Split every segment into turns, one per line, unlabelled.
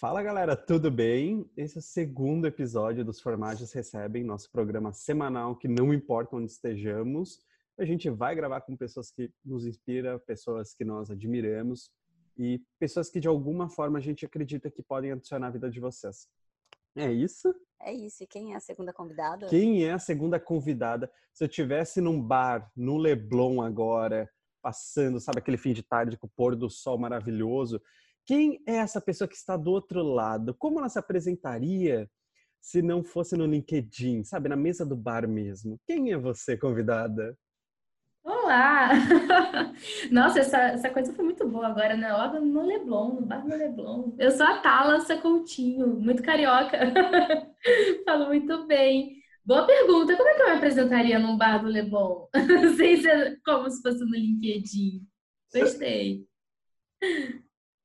Fala galera, tudo bem? Esse é o segundo episódio dos Formagens Recebem, nosso programa semanal que não importa onde estejamos, a gente vai gravar com pessoas que nos inspiram, pessoas que nós admiramos e pessoas que de alguma forma a gente acredita que podem adicionar a vida de vocês. É isso?
É isso. E quem é a segunda convidada?
Quem é a segunda convidada? Se eu tivesse num bar no Leblon agora, passando, sabe, aquele fim de tarde com o pôr do sol maravilhoso, quem é essa pessoa que está do outro lado? Como ela se apresentaria se não fosse no LinkedIn, sabe, na mesa do bar mesmo? Quem é você, convidada?
Olá! Nossa, essa, essa coisa foi muito boa agora, né? Logo no Leblon, no bar do Leblon. Eu sou a Thalassa Coutinho, muito carioca. Falo muito bem. Boa pergunta. Como é que eu me apresentaria num bar do Leblon? Sem ser como se fosse no LinkedIn. Gostei.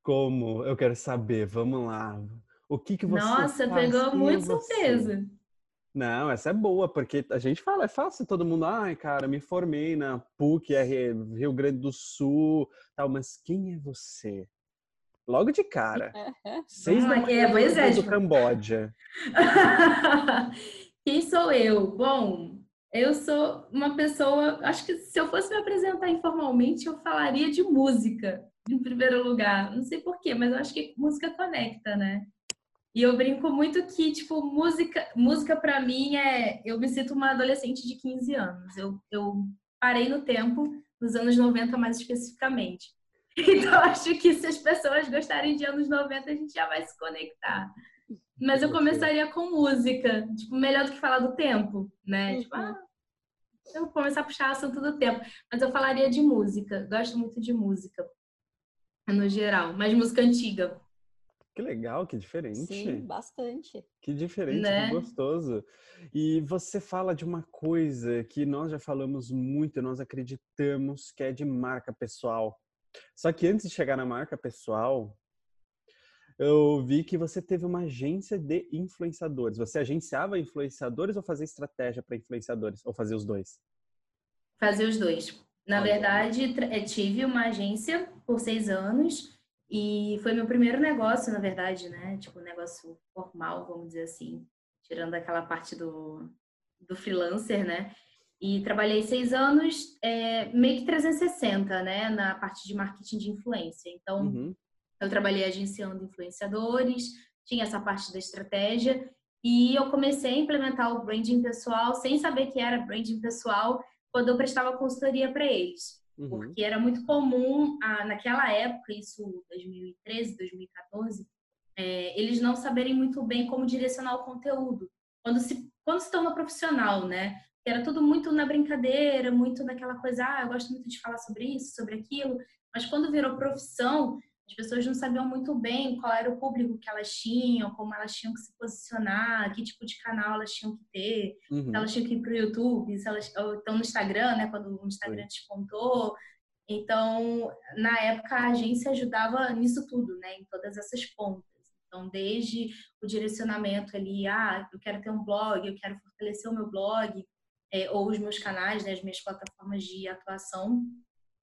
Como? Eu quero saber. Vamos lá. O que que você
Nossa, pegou muito
você?
surpresa.
Não, essa é boa, porque a gente fala, é fácil todo mundo, ai, cara, me formei na PUC, Rio Grande do Sul, tal, mas quem é você? Logo de cara. Seis
lá, é, pois é,
do
tipo-
Camboja.
Quem sou eu? Bom, eu sou uma pessoa. Acho que se eu fosse me apresentar informalmente, eu falaria de música, em primeiro lugar. Não sei porquê, mas eu acho que música conecta, né? E eu brinco muito que, tipo, música, música para mim é. Eu me sinto uma adolescente de 15 anos. Eu, eu parei no tempo, nos anos 90 mais especificamente. Então, acho que se as pessoas gostarem de anos 90, a gente já vai se conectar. Mas eu começaria com música, tipo, melhor do que falar do tempo, né? Tipo,
Uhum.
ah, eu vou começar a puxar assunto do tempo. Mas eu falaria de música. Gosto muito de música, no geral. Mas música antiga.
Que legal, que diferente.
Sim, bastante.
Que diferente,
Né?
que gostoso. E você fala de uma coisa que nós já falamos muito, nós acreditamos que é de marca pessoal. Só que antes de chegar na marca pessoal, eu vi que você teve uma agência de influenciadores. Você agenciava influenciadores ou fazia estratégia para influenciadores? Ou fazia os dois?
Fazer os dois. Na
Olha.
verdade, eu tive uma agência por seis anos e foi meu primeiro negócio, na verdade, né? Tipo, um negócio formal, vamos dizer assim, tirando aquela parte do, do freelancer, né? E trabalhei seis anos, é, meio que 360, né? Na parte de marketing de influência. Então,
Uhum.
eu trabalhei agenciando influenciadores, tinha essa parte da estratégia e eu comecei a implementar o branding pessoal sem saber que era branding pessoal quando eu prestava consultoria para eles.
Uhum.
Porque era muito comum, naquela época, isso 2013, 2014, é, eles não saberem muito bem como direcionar o conteúdo. Quando se, quando se torna profissional, né? Era tudo muito na brincadeira, muito naquela coisa, ah, eu gosto muito de falar sobre isso, sobre aquilo. Mas quando virou profissão, as pessoas não sabiam muito bem qual era o público que elas tinham, como elas tinham que se posicionar, que tipo de canal elas tinham que ter
Uhum.
se elas tinham que ir para o YouTube, se elas ou então no Instagram, né, quando o Instagram despontou. Então, na época a agência ajudava nisso tudo, né, em todas essas pontas. Então, desde o direcionamento ali, ah, eu quero ter um blog, eu quero fortalecer o meu blog, é, ou os meus canais, né, as minhas plataformas de atuação,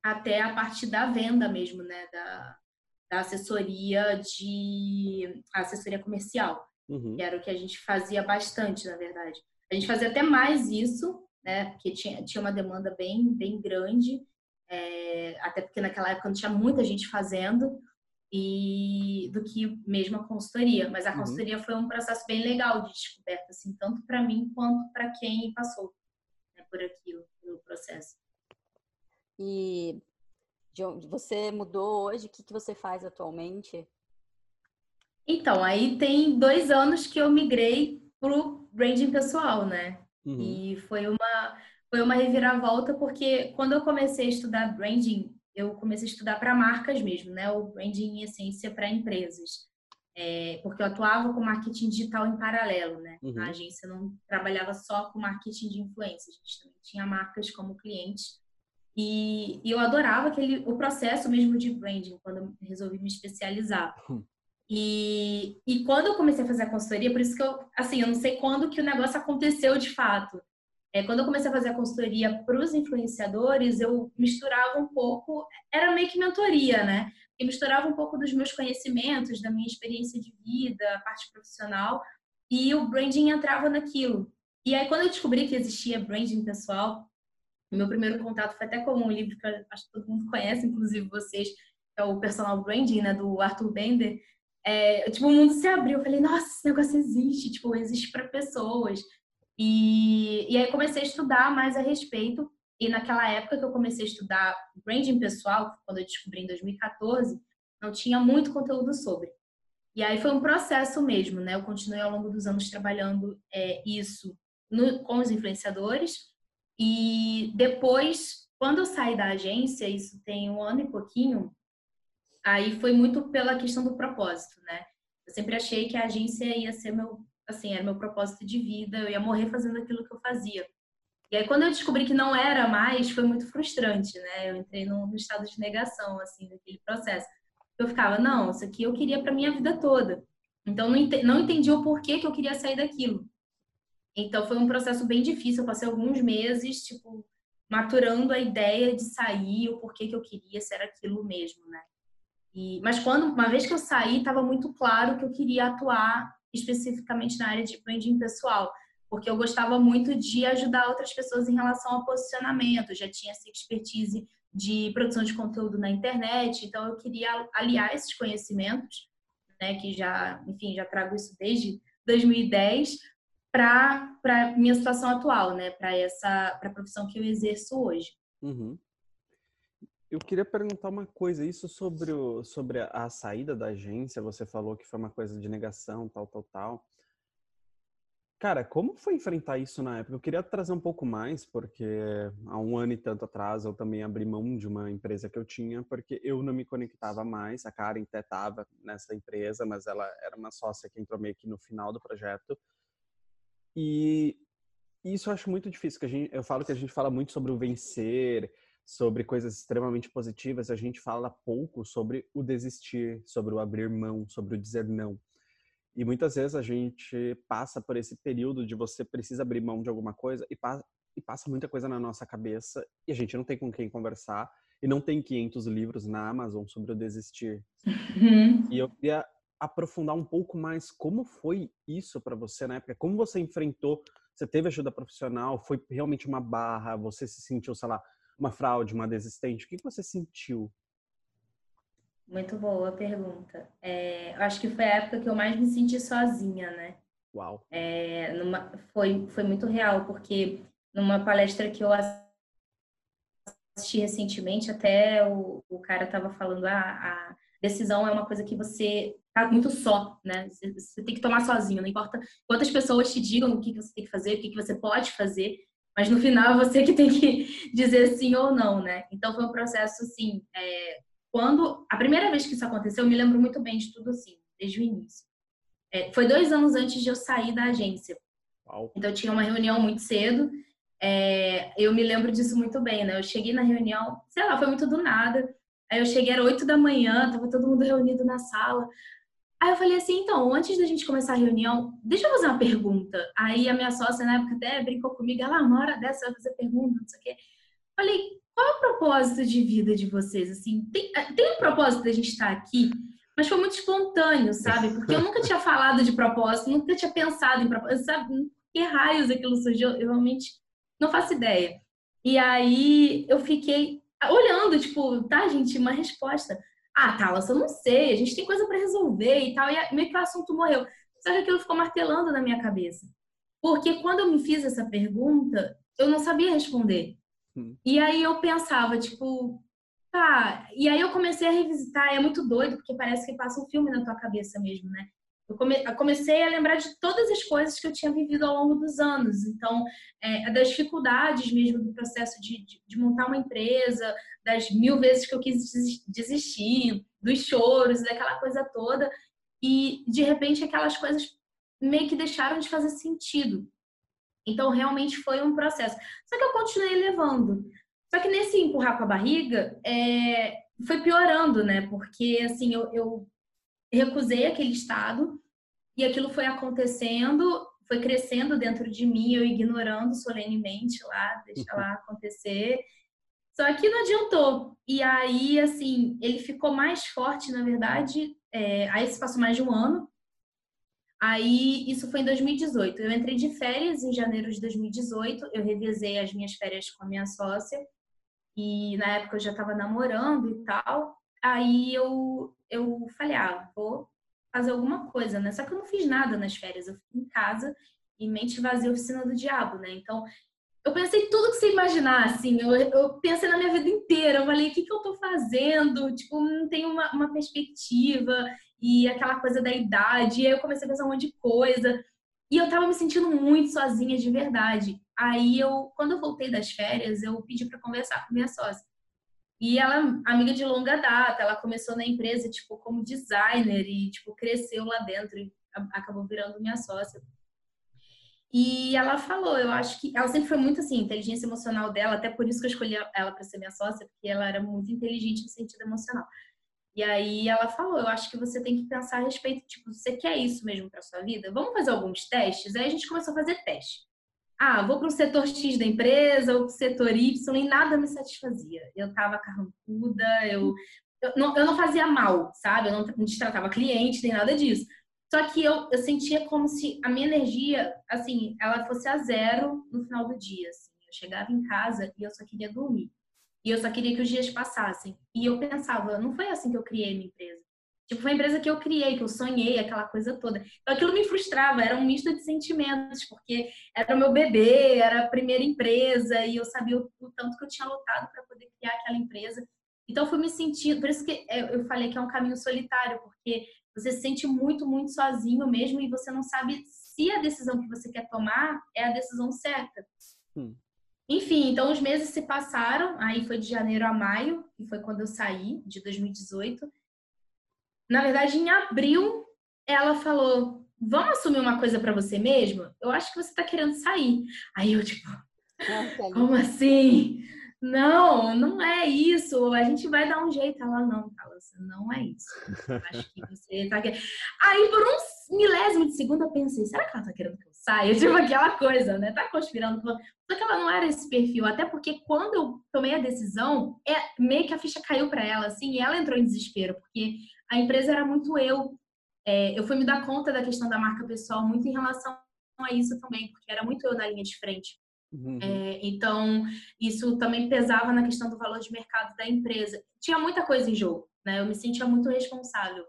até a parte da venda mesmo, né, da, da assessoria de assessoria comercial
Uhum.
que era o que a gente fazia bastante, na verdade. A gente fazia até mais isso, né? Porque tinha, tinha uma demanda bem, bem grande, é, até porque naquela época não tinha muita gente fazendo, e do que mesmo a consultoria. Mas a
Uhum.
consultoria foi um processo bem legal de descoberta, assim, tanto para mim quanto para quem passou né, por aquilo, pelo processo.
E de onde você mudou hoje? O que, que você faz atualmente?
Então, aí tem dois anos que eu migrei pro branding pessoal, né?
Uhum.
E foi uma, foi uma reviravolta, porque quando eu comecei a estudar branding, eu comecei a estudar para marcas mesmo, né? O branding em essência para empresas. É, porque eu atuava com marketing digital em paralelo, né?
Uhum.
A agência não trabalhava só com marketing de influência, a gente também tinha marcas como clientes. E, e eu adorava aquele, o processo mesmo de branding, quando eu resolvi me especializar.
Hum.
E, e quando eu comecei a fazer a consultoria, por isso que eu, assim, eu não sei quando que o negócio aconteceu de fato. é, quando eu comecei a fazer a consultoria para os influenciadores, eu misturava um pouco, era meio que mentoria, né? Eu misturava um pouco dos meus conhecimentos, da minha experiência de vida, a parte profissional, e o branding entrava naquilo. E aí, quando eu descobri que existia branding pessoal, meu primeiro contato foi até com um livro que acho que todo mundo conhece, inclusive vocês, é o Personal Branding, né, do Arthur Bender. É, tipo, o mundo se abriu. Eu falei, nossa, esse negócio existe, tipo, existe para pessoas. E, e aí comecei a estudar mais a respeito. E naquela época que eu comecei a estudar branding pessoal, quando eu descobri em 2014, não tinha muito conteúdo sobre. E aí foi um processo mesmo, né? Eu continuei ao longo dos anos trabalhando é, isso no, com os influenciadores. E depois, quando eu saí da agência, isso tem um ano e pouquinho, aí foi muito pela questão do propósito, né? Eu sempre achei que a agência ia ser meu assim, era meu propósito de vida, eu ia morrer fazendo aquilo que eu fazia. E aí, quando eu descobri que não era mais, foi muito frustrante, né? Eu entrei num, estado de negação, assim, daquele processo. Eu ficava, não, isso aqui eu queria para minha vida toda. Então, não, ent não entendi o porquê que eu queria sair daquilo. Então, foi um processo bem difícil. Eu passei alguns meses, tipo, maturando a ideia de sair, o porquê que eu queria, se era aquilo mesmo, né? E, mas quando, uma vez que eu saí, estava muito claro que eu queria atuar especificamente na área de branding pessoal, porque eu gostava muito de ajudar outras pessoas em relação ao posicionamento, já tinha essa expertise de produção de conteúdo na internet, então eu queria aliar esses conhecimentos, né, que já, enfim, já trago isso desde 2010 para para minha situação atual, né, para essa para a profissão que eu exerço hoje.
Uhum. Eu queria perguntar uma coisa, isso sobre, o, sobre a, saída da agência, você falou que foi uma coisa de negação, tal, tal, tal. Cara, como foi enfrentar isso na época? Eu queria trazer um pouco mais, porque há um ano e tanto atrás eu também abri mão de uma empresa que eu tinha, porque eu não me conectava mais. A Karen até estava nessa empresa, mas ela era uma sócia que entrou meio que no final do projeto. E isso eu acho muito difícil, que a gente, eu falo que a gente fala muito sobre o vencer, sobre coisas extremamente positivas, a gente fala pouco sobre o desistir, sobre o abrir mão, sobre o dizer não. E muitas vezes a gente passa por esse período de você precisa abrir mão de alguma coisa e, pa e passa muita coisa na nossa cabeça e a gente não tem com quem conversar e não tem 500 livros na Amazon sobre o desistir. Uhum. E eu queria aprofundar um pouco mais como foi isso para você na época, como você enfrentou, você teve ajuda profissional, foi realmente uma barra, você se sentiu, sei lá, uma fraude, uma desistente? O que você sentiu?
Muito boa pergunta. É, eu acho que foi a época que eu mais me senti sozinha, né?
Uau!
É, numa, foi, foi muito real, porque numa palestra que eu assisti recentemente, até o, o cara estava falando, ah, a decisão é uma coisa que você tá muito só, né? Você, você, tem que tomar sozinho, não importa quantas pessoas te digam o que, que você tem que fazer, o que, que você pode fazer, mas no final é você que tem que dizer sim ou não, né? Então foi um processo assim. É, quando a primeira vez que isso aconteceu, eu me lembro muito bem de tudo assim, desde o início. É, foi dois anos antes de eu sair da agência. Uau. Então eu tinha uma reunião muito cedo. É, eu me lembro disso muito bem, né? Eu cheguei na reunião, sei lá, foi muito do nada. Aí eu cheguei, era oito da manhã, tava todo mundo reunido na sala. Aí eu falei assim, então, antes da gente começar a reunião, deixa eu fazer uma pergunta. Aí a minha sócia na época até brincou comigo, ela, uma hora dessa vai fazer pergunta, não sei o quê. Falei, qual é o propósito de vida de vocês? Assim, tem, eh, tem um propósito da gente estar aqui, mas foi muito espontâneo, sabe? Porque eu nunca tinha falado de propósito, nunca tinha pensado em propósito, sabe? Que raios aquilo surgiu? Eu realmente não faço ideia. E aí eu fiquei olhando, tipo, tá, gente, uma resposta. Ah, Talas, eu não sei, a gente tem coisa para resolver e tal. E meio que o assunto morreu. Só que aquilo ficou martelando na minha cabeça. Porque quando eu me fiz essa pergunta, eu não sabia responder. Hum. E aí eu pensava, tipo, tá. E aí eu comecei a revisitar, e é muito doido, porque parece que passa um filme na tua cabeça mesmo, né? Eu, come, eu comecei a lembrar de todas as coisas que eu tinha vivido ao longo dos anos. Então, é, das dificuldades mesmo do processo de, de, de, montar uma empresa, das mil vezes que eu quis desistir, dos choros, daquela coisa toda. E, de repente, aquelas coisas meio que deixaram de fazer sentido. Então, realmente foi um processo. Só que eu continuei levando. Só que nesse empurrar com a barriga, é, foi piorando, né? Porque, assim, eu, eu recusei aquele estado e aquilo foi acontecendo, foi crescendo dentro de mim, eu ignorando solenemente lá, deixa lá acontecer. Só que não adiantou. E aí, assim, ele ficou mais forte, na verdade. É, aí se passou mais de um ano. Aí, isso foi em 2018. Eu entrei de férias em janeiro de 2018. Eu revisei as minhas férias com a minha sócia. E na época eu já estava namorando e tal. Aí eu, eu falei, ah, vou fazer alguma coisa, né? Só que eu não fiz nada nas férias. Eu fiquei em casa e mente vazia, oficina do diabo, né? Então, eu pensei tudo que você imaginar, assim. Eu, eu pensei na minha vida inteira. Eu falei, o que, que eu tô fazendo? Tipo, não tenho uma, uma perspectiva. E aquela coisa da idade. E aí eu comecei a pensar um monte de coisa. E eu tava me sentindo muito sozinha de verdade. Aí eu, quando eu voltei das férias, eu pedi para conversar com minha sócia. E ela, amiga de longa data, ela começou na empresa, tipo, como designer e, tipo, cresceu lá dentro e acabou virando minha sócia. E ela falou, eu acho que ela sempre foi muito assim, inteligência emocional dela, até por isso que eu escolhi ela para ser minha sócia, porque ela era muito inteligente no sentido emocional. E aí ela falou, eu acho que você tem que pensar a respeito, tipo, você quer isso mesmo para sua vida? Vamos fazer alguns testes? Aí a gente começou a fazer teste. Ah, vou para o setor X da empresa ou para o setor Y e nada me satisfazia. Eu tava carrancuda, eu, eu, não, eu não fazia mal, sabe? Eu não, destratava cliente, nem nada disso. Só que eu, eu sentia como se a minha energia, assim, ela fosse a zero no final do dia. Assim. Eu chegava em casa e eu só queria dormir. E eu só queria que os dias passassem. E eu pensava, não foi assim que eu criei minha empresa. Tipo, foi a empresa que eu criei, que eu sonhei, aquela coisa toda. Então aquilo me frustrava, era um misto de sentimentos, porque era o meu bebê, era a primeira empresa, e eu sabia o, o tanto que eu tinha lutado para poder criar aquela empresa. Então, fui me sentindo. Por isso que eu falei que é um caminho solitário, porque você se sente muito, muito sozinho mesmo e você não sabe se a decisão que você quer tomar é a decisão certa. Hum. Enfim, então os meses se passaram, aí foi de janeiro a maio, que foi quando eu saí, de 2018. Na verdade, em abril, ela falou: Vamos assumir uma coisa para você mesma? Eu acho que você tá querendo sair. Aí eu, tipo, como assim? Não, não é isso. A gente vai dar um jeito. Ela, não, Carlos, não é isso. Acho que você tá querendo. Aí, por um milésimo de segundo, eu pensei: será que ela tá querendo que eu saia? Tipo aquela coisa, né? Tá conspirando. Só que ela não era esse perfil. Até porque quando eu tomei a decisão, é meio que a ficha caiu para ela, assim, e ela entrou em desespero, porque a empresa era muito eu. É, eu fui me dar conta da questão da marca pessoal muito em relação a isso também, porque era muito eu na linha de frente. Uhum. É, então, isso também pesava na questão do valor de mercado da empresa. Tinha muita coisa em jogo, né? Eu me sentia muito responsável.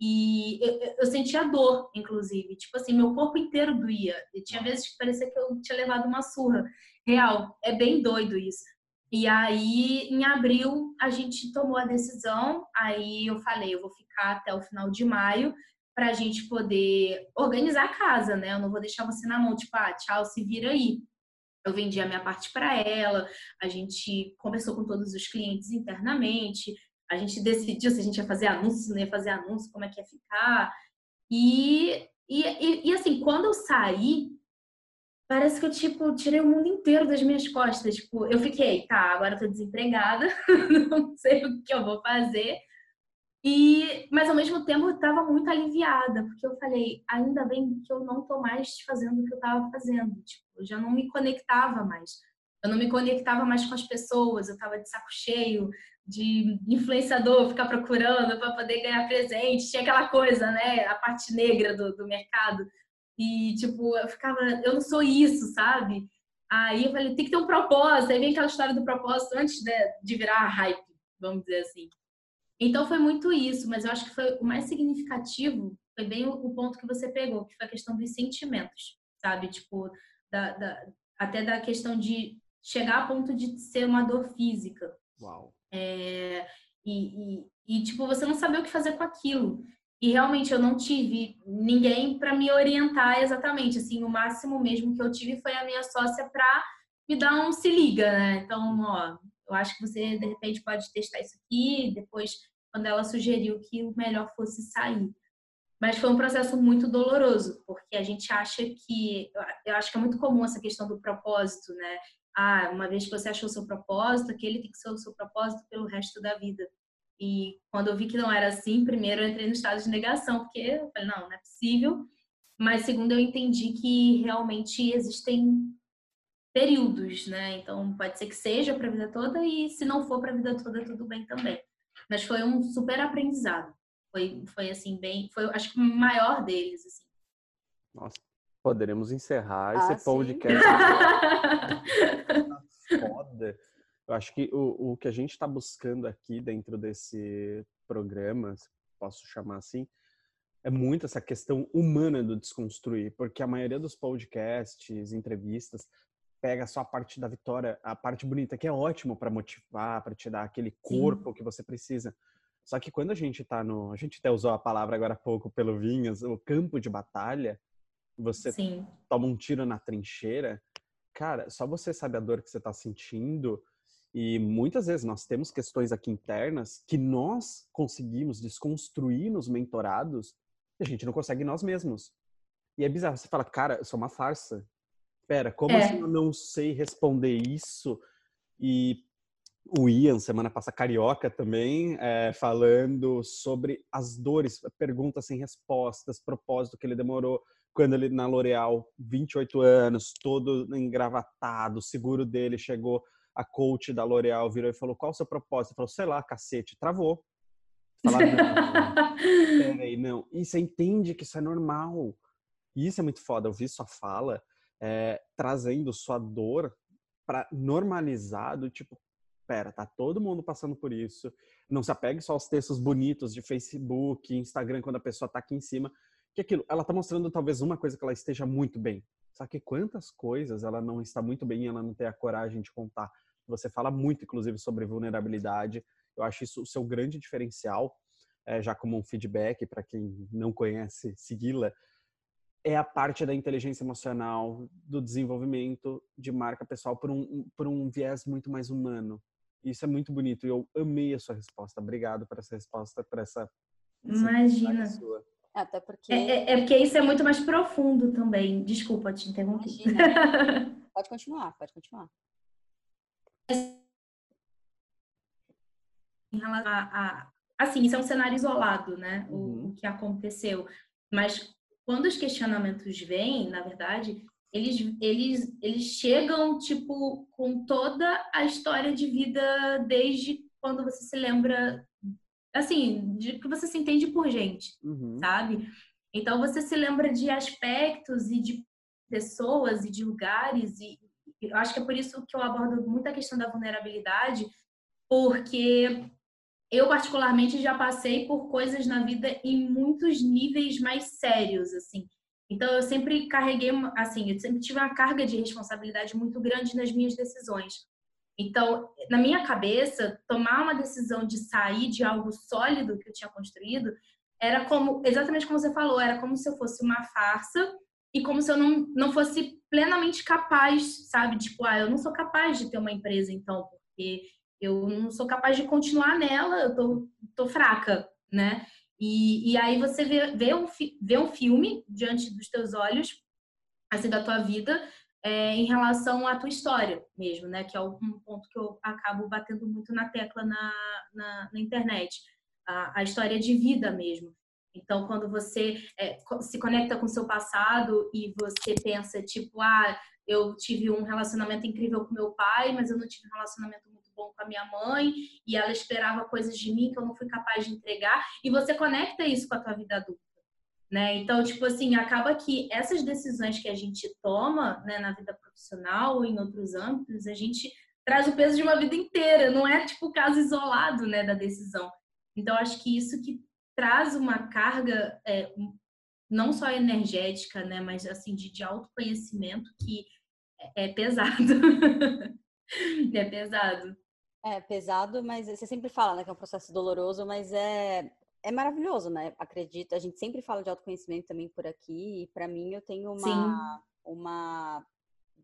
E eu, eu sentia dor, inclusive. Tipo assim, meu corpo inteiro doía. E tinha vezes que parecia que eu tinha levado uma surra. Real, é bem doido isso. E aí, em abril, a gente tomou a decisão. Aí eu falei, eu vou ficar até o final de maio para a gente poder organizar a casa, né? Eu não vou deixar você na mão, tipo, ah, tchau, se vira aí. Eu vendi a minha parte para ela, a gente conversou com todos os clientes internamente, a gente decidiu se a gente ia fazer anúncio, se não ia fazer anúncio, como é que ia ficar. E, e, e, e assim, quando eu saí, parece que eu, tipo, tirei o mundo inteiro das minhas costas. Tipo, eu fiquei, tá, agora eu tô desempregada, não sei o que eu vou fazer. E, mas ao mesmo tempo eu estava muito aliviada, porque eu falei, ainda bem que eu não tô mais fazendo o que eu estava fazendo. Tipo, eu já não me conectava mais. Eu não me conectava mais com as pessoas, eu estava de saco cheio de influenciador, ficar procurando para poder ganhar presente. Tinha aquela coisa, né? A parte negra do, do mercado. E, tipo, eu ficava, eu não sou isso, sabe? Aí eu falei, tem que ter um propósito. Aí vem aquela história do propósito antes de, de virar hype, vamos dizer assim. Então foi muito isso, mas eu acho que foi o mais significativo foi bem o, o ponto que você pegou, que foi a questão dos sentimentos, sabe? Tipo, da, da, até da questão de chegar a ponto de ser uma dor física.
Uau.
É, e, e, e, tipo, você não saber o que fazer com aquilo. E realmente eu não tive ninguém para me orientar exatamente. Assim, o máximo mesmo que eu tive foi a minha sócia para me dar um se liga, né? Então, ó, eu acho que você de repente pode testar isso aqui, depois quando ela sugeriu que o melhor fosse sair. Mas foi um processo muito doloroso, porque a gente acha que. Eu acho que é muito comum essa questão do propósito, né? Ah, uma vez que você achou o seu propósito, aquele tem que ser o seu propósito pelo resto da vida. E quando eu vi que não era assim, primeiro eu entrei no estado de negação, porque eu falei, não, não é possível. mas segundo eu entendi que realmente existem períodos, né? Então pode ser que seja para a vida toda e se não for para a vida toda tudo bem também. Mas foi um super aprendizado. Foi, foi assim bem, foi acho que o maior deles assim.
Nossa, poderemos encerrar ah, esse sim. podcast. Foda. Eu acho que o, o que a gente está buscando aqui dentro desse programa, posso chamar assim, é muito essa questão humana do desconstruir, porque a maioria dos podcasts, entrevistas, pega só a parte da vitória, a parte bonita, que é ótimo para motivar, para te dar aquele corpo Sim. que você precisa. Só que quando a gente tá no. A gente até usou a palavra agora há pouco pelo Vinhas, o campo de batalha, você Sim. toma um tiro na trincheira, cara, só você sabe a dor que você tá sentindo. E muitas vezes nós temos questões aqui internas que nós conseguimos desconstruir nos mentorados e a gente não consegue nós mesmos. E é bizarro, você fala, cara, eu sou uma farsa. Pera, como é. assim eu não sei responder isso? E o Ian, semana passada, carioca também, é, falando sobre as dores, perguntas sem respostas, propósito que ele demorou quando ele na L'Oréal, 28 anos, todo engravatado, seguro dele chegou, a coach da L'Oréal virou e falou: "Qual o seu propósito?" Ele falou: "Sei lá, cacete". Travou. Não, peraí, não. E você entende que isso é normal. E isso é muito foda. Eu vi sua fala é, trazendo sua dor para normalizar do tipo, pera, tá todo mundo passando por isso. Não se apegue só aos textos bonitos de Facebook, Instagram, quando a pessoa tá aqui em cima. Que aquilo, ela tá mostrando talvez uma coisa que ela esteja muito bem. Só que quantas coisas ela não está muito bem e ela não tem a coragem de contar. Você fala muito, inclusive, sobre vulnerabilidade. Eu acho isso o seu grande diferencial, é, já como um feedback para quem não conhece, segui-la, é a parte da inteligência emocional, do desenvolvimento de marca pessoal por um, por um viés muito mais humano. Isso é muito bonito e eu amei a sua resposta. Obrigado por essa resposta, por essa.
Imagina.
Sua. Até porque.
É, é, é, porque isso é muito mais profundo também. Desculpa te interromper.
pode continuar, pode continuar.
Em relação a, a, assim, isso é um cenário isolado, né? Uhum. O, o que aconteceu. Mas quando os questionamentos vêm, na verdade, eles, eles, eles chegam, tipo, com toda a história de vida desde quando você se lembra, assim, de que você se entende por gente, uhum. sabe? Então, você se lembra de aspectos e de pessoas e de lugares e eu acho que é por isso que eu abordo muito a questão da vulnerabilidade, porque eu particularmente já passei por coisas na vida em muitos níveis mais sérios, assim. Então eu sempre carreguei, assim, eu sempre tive uma carga de responsabilidade muito grande nas minhas decisões. Então, na minha cabeça, tomar uma decisão de sair de algo sólido que eu tinha construído era como, exatamente como você falou, era como se eu fosse uma farsa e como se eu não, não fosse plenamente capaz, sabe? Tipo, ah, eu não sou capaz de ter uma empresa, então, porque eu não sou capaz de continuar nela, eu tô, tô fraca, né? E, e aí você vê, vê, um, vê um filme diante dos teus olhos, assim, da tua vida, é, em relação à tua história mesmo, né? Que é um ponto que eu acabo batendo muito na tecla na, na, na internet. A, a, história de vida mesmo. Então, quando você é, se conecta com o seu passado e você pensa, tipo, ah, eu tive um relacionamento incrível com meu pai, mas eu não tive um relacionamento bom com a minha mãe e ela esperava coisas de mim que eu não fui capaz de entregar e você conecta isso com a tua vida adulta. Né? Então, tipo assim, acaba que essas decisões que a gente toma né, na vida profissional ou em outros âmbitos, a gente traz o peso de uma vida inteira, não é tipo o caso isolado né, da decisão. Então, acho que isso que traz uma carga é, não só energética, né, mas assim de, de autoconhecimento que é, é pesado. é pesado.
É pesado, mas você sempre fala, né, que é um processo doloroso, mas é, é maravilhoso, né? Acredito, a gente sempre fala de autoconhecimento também por aqui, e para mim eu tenho uma, uma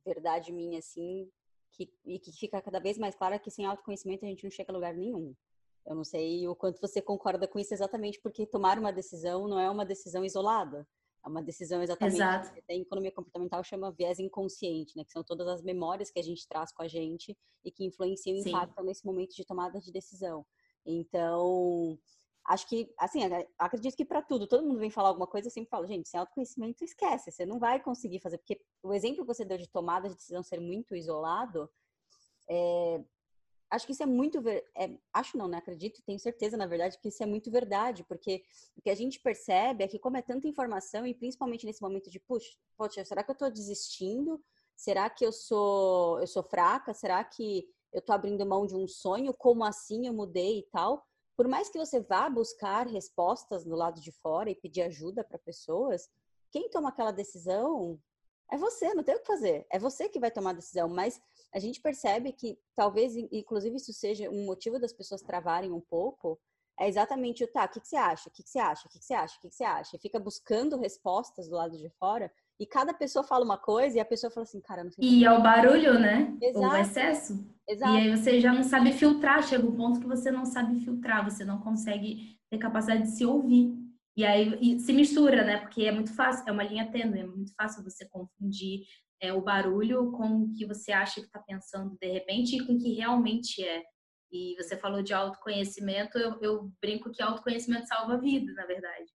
verdade minha, assim, que, e que fica cada vez mais clara que sem autoconhecimento a gente não chega a lugar nenhum. Eu não sei o quanto você concorda com isso exatamente porque tomar uma decisão não é uma decisão isolada. É uma decisão exatamente.
Exato.
Que em economia comportamental chama viés inconsciente, né? Que são todas as memórias que a gente traz com a gente e que influenciam e impactam nesse momento de tomada de decisão. Então, acho que, assim, acredito que para tudo, todo mundo vem falar alguma coisa, eu sempre falo, gente, sem autoconhecimento, esquece, você não vai conseguir fazer, porque o exemplo que você deu de tomada de decisão ser muito isolado, é, acho que isso é muito, é, acho não, né, acredito, tenho certeza, na verdade, que isso é muito verdade, porque o que a gente percebe é que como é tanta informação, e principalmente nesse momento de, puxa, poxa será que eu estou desistindo? Será que eu sou, eu sou fraca? Será que eu estou abrindo mão de um sonho? Como assim eu mudei e tal? Por mais que você vá buscar respostas do lado de fora e pedir ajuda para pessoas, quem toma aquela decisão é você, não tem o que fazer. É você que vai tomar a decisão, mas a gente percebe que talvez, inclusive, isso seja um motivo das pessoas travarem um pouco. É exatamente o tá, o que, que você acha? O que, que você acha? O que, que você acha? O que, que você acha? E fica buscando respostas do lado de fora e cada pessoa fala uma coisa e a pessoa fala assim, cara, não sei.
E é o barulho, né? Exato. O excesso. Exato. E aí você já não sabe filtrar, chega um ponto que você não sabe filtrar, você não consegue ter capacidade de se ouvir. E aí e se mistura, né? Porque é muito fácil, é uma linha tênue, é muito fácil você confundir é, o barulho com o que você acha que está pensando de repente e com o que realmente é. E você falou de autoconhecimento, eu, eu brinco que autoconhecimento salva a vida, na verdade.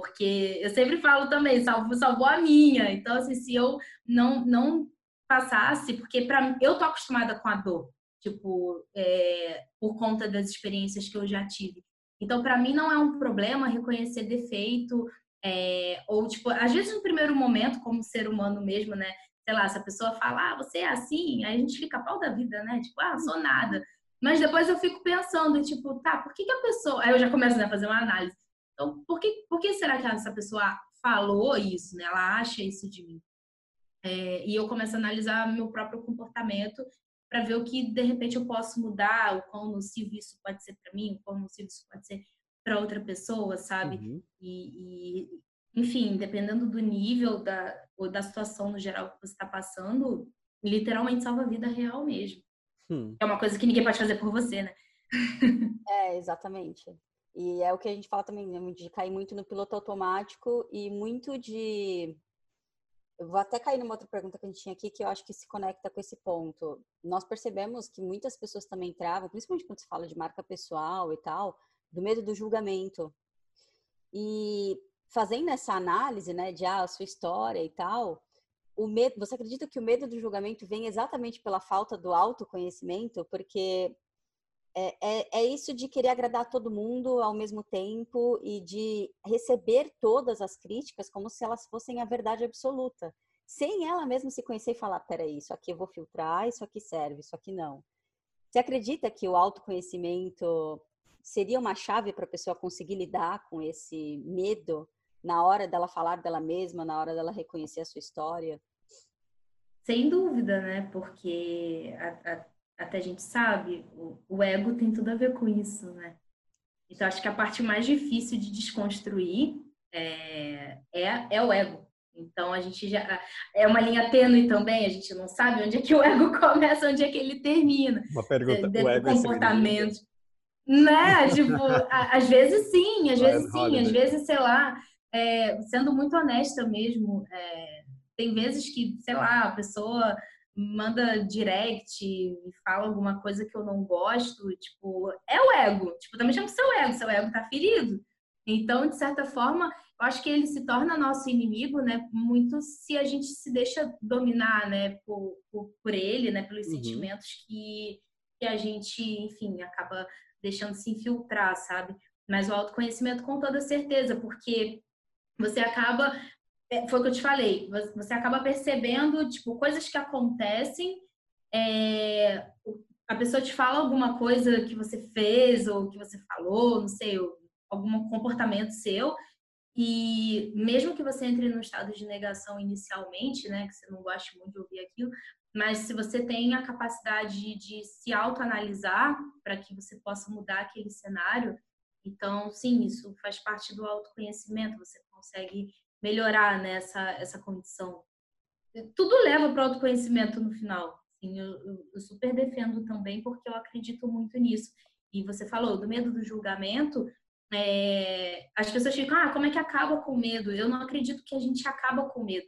Porque eu sempre falo também, salvou, salvou a minha. Então, assim, se eu não, não passasse, porque para eu tô acostumada com a dor, tipo, é, por conta das experiências que eu já tive. Então, para mim, não é um problema reconhecer defeito, é, ou, tipo, às vezes no primeiro momento, como ser humano mesmo, né? Sei lá, se a pessoa fala, ah, você é assim, aí a gente fica pau da vida, né? Tipo, ah, sou nada. Mas depois eu fico pensando, tipo, tá, por que, que a pessoa. Aí eu já começo né, a fazer uma análise. Então, por que, por que será que essa pessoa falou isso, né? Ela acha isso de mim? É, e eu começo a analisar meu próprio comportamento para ver o que de repente eu posso mudar, o quão nocivo isso pode ser para mim, o quão nocivo isso pode ser para outra pessoa, sabe? Uhum. E, e, enfim, dependendo do nível da, ou da situação no geral que você está passando, literalmente salva a vida real mesmo. Hum. É uma coisa que ninguém pode fazer por você, né?
é, exatamente. E é o que a gente fala também, né, de cair muito no piloto automático e muito de. Eu vou até cair numa outra pergunta que a gente tinha aqui, que eu acho que se conecta com esse ponto. Nós percebemos que muitas pessoas também travam, principalmente quando se fala de marca pessoal e tal, do medo do julgamento. E fazendo essa análise, né, de ah, a sua história e tal, o medo, você acredita que o medo do julgamento vem exatamente pela falta do autoconhecimento? Porque é, é, é, isso de querer agradar todo mundo ao mesmo tempo e de receber todas as críticas como se elas fossem a verdade absoluta, sem ela mesma se conhecer e falar: peraí, isso aqui eu vou filtrar, isso aqui serve, isso aqui não. Você acredita que o autoconhecimento seria uma chave para a pessoa conseguir lidar com esse medo na hora dela falar dela mesma, na hora dela reconhecer a sua história?
Sem dúvida, né? Porque a, a até a gente sabe, o, o ego tem tudo a ver com isso, né? Então, acho que a parte mais difícil de desconstruir é, é, é o ego. Então, a gente já. É uma linha tênue também, a gente não sabe onde é que o ego começa, onde é que ele termina.
Uma pergunta: o ego
é comportamento. É né? tipo, às vezes sim, às vezes sim, às vezes, sei lá, é, sendo muito honesta mesmo, é, tem vezes que, sei lá, a pessoa manda direct e fala alguma coisa que eu não gosto, tipo, é o ego. Tipo, também chama seu ego, seu ego tá ferido. Então, de certa forma, eu acho que ele se torna nosso inimigo, né? Muito se a gente se deixa dominar, né, por, por, por ele, né, pelos uhum. sentimentos que, que a gente, enfim, acaba deixando se infiltrar, sabe? Mas o autoconhecimento com toda certeza, porque você acaba foi o que eu te falei, você acaba percebendo, tipo, coisas que acontecem, é, a pessoa te fala alguma coisa que você fez ou que você falou, não sei, algum comportamento seu, e mesmo que você entre no estado de negação inicialmente, né, que você não goste muito de ouvir aquilo, mas se você tem a capacidade de se autoanalisar para que você possa mudar aquele cenário, então, sim, isso faz parte do autoconhecimento, você consegue melhorar né, essa, essa condição. Tudo leva para o autoconhecimento no final. Assim, eu, eu, super defendo também, porque eu acredito muito nisso. E você falou do medo do julgamento, é, as pessoas ficam, ah, como é que acaba com o medo? Eu não acredito que a gente acaba com o medo.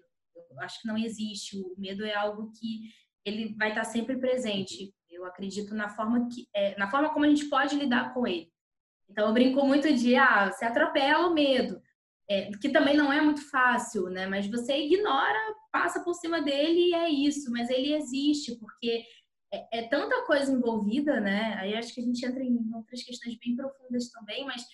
Eu acho que não existe. O medo é algo que ele vai estar sempre presente. Eu acredito na forma que, é, na forma como a gente pode lidar com ele. Então eu brinco muito de, ah, você atropela o medo, é, que também não é muito fácil, né? Mas você ignora, passa por cima dele e é isso. Mas ele existe porque é, é tanta coisa envolvida, né? Aí acho que a gente entra em outras questões bem profundas também, mas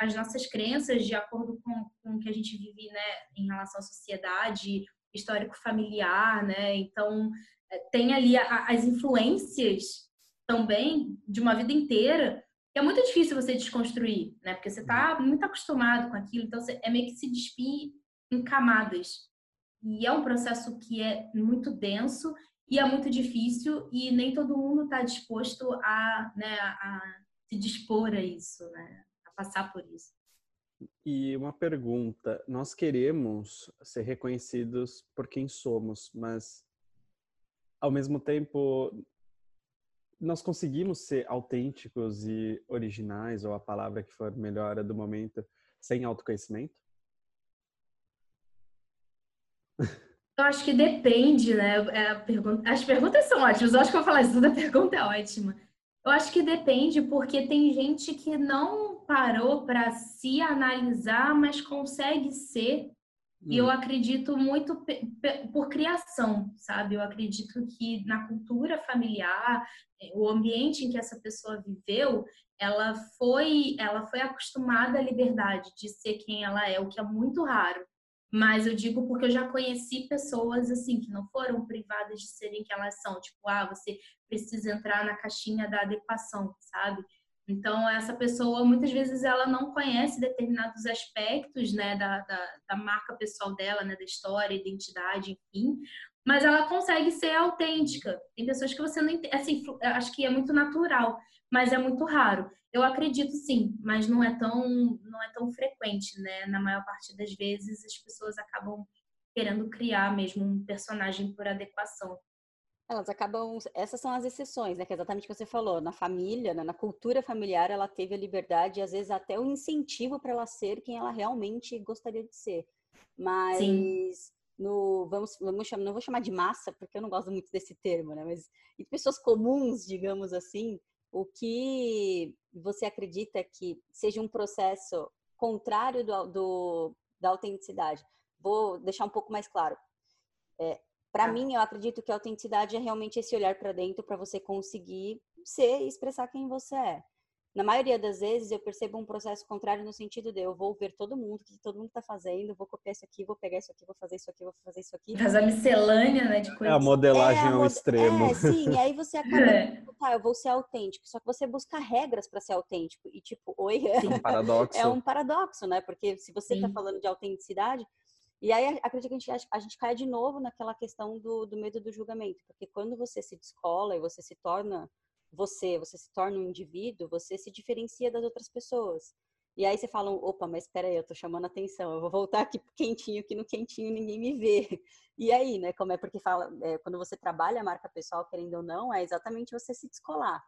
as nossas crenças de acordo com, com o que a gente vive, né, em relação à sociedade, histórico familiar, né? Então é, tem ali as influências também de uma vida inteira é muito difícil você desconstruir, né? Porque você está muito acostumado com aquilo, então você, é meio que se despir em camadas. E é um processo que é muito denso e é muito difícil e nem todo mundo está disposto a, né, a se dispor a isso, né? A passar por isso.
E uma pergunta: nós queremos ser reconhecidos por quem somos, mas ao mesmo tempo nós conseguimos ser autênticos e originais, ou a palavra que for melhor do momento, sem autoconhecimento?
Eu acho que depende, né? É pergunta... As perguntas são ótimas. Eu acho que eu vou falar isso, toda pergunta é ótima. Eu acho que depende, porque tem gente que não parou para se analisar, mas consegue ser e eu hum. acredito muito por criação, sabe? Eu acredito que na cultura familiar, eh, o ambiente em que essa pessoa viveu, ela foi, ela foi acostumada à liberdade de ser quem ela é, o que é muito raro. Mas eu digo porque eu já conheci pessoas assim que não foram privadas de serem quem elas são, tipo, ah, você precisa entrar na caixinha da adequação, sabe? Então, essa pessoa, muitas vezes, ela não conhece determinados aspectos né, da, da, da marca pessoal dela, né, da história, identidade, enfim, mas ela consegue ser autêntica. Tem pessoas que você não entende, assim, acho que é muito natural, mas é muito raro. Eu acredito sim, mas não é tão não é tão frequente, né? Na maior parte das vezes as pessoas acabam querendo criar mesmo um personagem por adequação.
Elas acabam. Essas são as exceções, né? Que é exatamente o que você falou. Na família, né? na cultura familiar, ela teve a liberdade e às vezes até o incentivo para ela ser quem ela realmente gostaria de ser. Mas Sim. no. Vamos, vamos chamar, não vou chamar de massa, porque eu não gosto muito desse termo, né? Mas em pessoas comuns, digamos assim, o que você acredita que seja um processo contrário do, do da autenticidade? Vou deixar um pouco mais claro. É, para tá. mim, eu acredito que a autenticidade é realmente esse olhar para dentro para você conseguir ser e expressar quem você é. Na maioria das vezes, eu percebo um processo contrário no sentido de eu vou ver todo mundo, o que todo mundo está fazendo, vou copiar isso aqui, vou pegar isso aqui, vou fazer isso aqui, vou fazer isso aqui.
Faz a miscelânea, né, de coisas.
É a modelagem é, ao extremo.
É, sim, e aí você acaba, é. tá, eu vou ser autêntico, só que você busca regras para ser autêntico, e tipo, oi,
é um paradoxo.
É um paradoxo, né, porque se você está falando de autenticidade, e aí acredito que a gente, a gente cai de novo naquela questão do, do medo do julgamento, porque quando você se descola e você se torna você, você se torna um indivíduo, você se diferencia das outras pessoas. E aí você fala, opa, mas espera aí, eu tô chamando atenção, eu vou voltar aqui quentinho, que no quentinho ninguém me vê. E aí, né, como é porque fala, é, quando você trabalha a marca pessoal, querendo ou não, é exatamente você se descolar.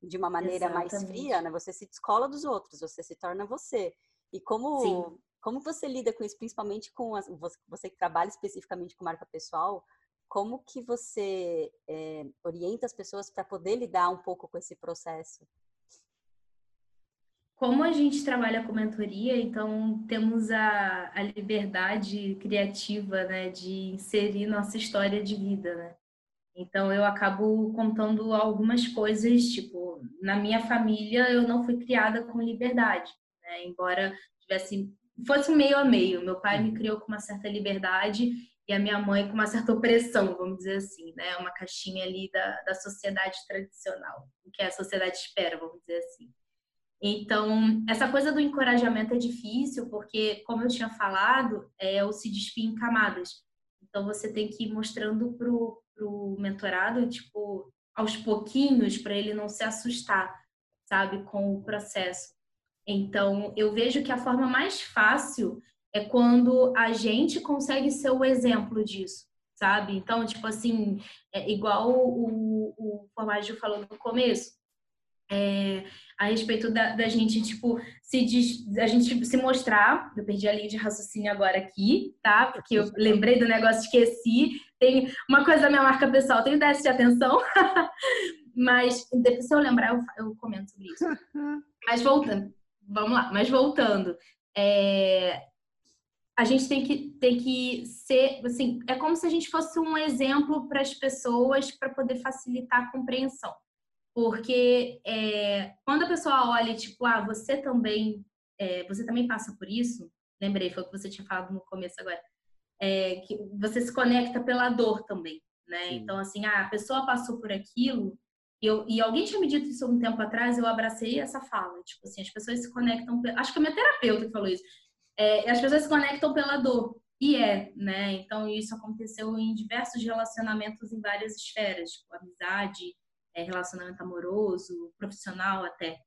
De uma maneira exatamente. mais fria, né, você se descola dos outros, você se torna você. E como Sim. Como você lida com isso, principalmente com as, você que trabalha especificamente com marca pessoal? Como que você é, orienta as pessoas para poder lidar um pouco com esse processo?
Como a gente trabalha com mentoria, então temos a, a liberdade criativa, né, de inserir nossa história de vida, né? Então eu acabo contando algumas coisas, tipo, na minha família eu não fui criada com liberdade, né? Embora tivesse fosse meio a meio. Meu pai me criou com uma certa liberdade e a minha mãe com uma certa opressão, vamos dizer assim, né? Uma caixinha ali da, da sociedade tradicional, o que a sociedade espera, vamos dizer assim. Então, essa coisa do encorajamento é difícil, porque, como eu tinha falado, é o se despir em camadas. Então, você tem que ir mostrando pro, pro mentorado, tipo, aos pouquinhos, para ele não se assustar, sabe, com o processo. Então, eu vejo que a forma mais fácil é quando a gente consegue ser o exemplo disso, sabe? Então, tipo assim, é igual o, o Formaggio falou no começo, é, a respeito da, da, gente, tipo, se diz, a gente se mostrar. Eu perdi a linha de raciocínio agora aqui, tá? Porque eu lembrei do negócio, esqueci. Tem uma coisa da minha marca pessoal, tem déficit de atenção. Mas se eu lembrar, eu, eu comento sobre isso. Mas voltando, vamos lá, mas voltando. É, a gente tem que, tem que ser, assim, é como se a gente fosse um exemplo para as pessoas para poder facilitar a compreensão. Porque é, quando a pessoa olha, tipo, ah, você também, é, você também passa por isso, lembrei, foi o que você tinha falado no começo agora, é, que você se conecta pela dor também, né? Sim. Então, assim, ah, a pessoa passou por aquilo, eu, e alguém tinha me dito isso um tempo atrás, eu abracei essa fala, tipo assim, as pessoas se conectam, acho que a minha terapeuta que falou isso, é, as pessoas se conectam pela dor, e é, né? Então, isso aconteceu em diversos relacionamentos em várias esferas, tipo amizade, é, relacionamento amoroso, profissional até,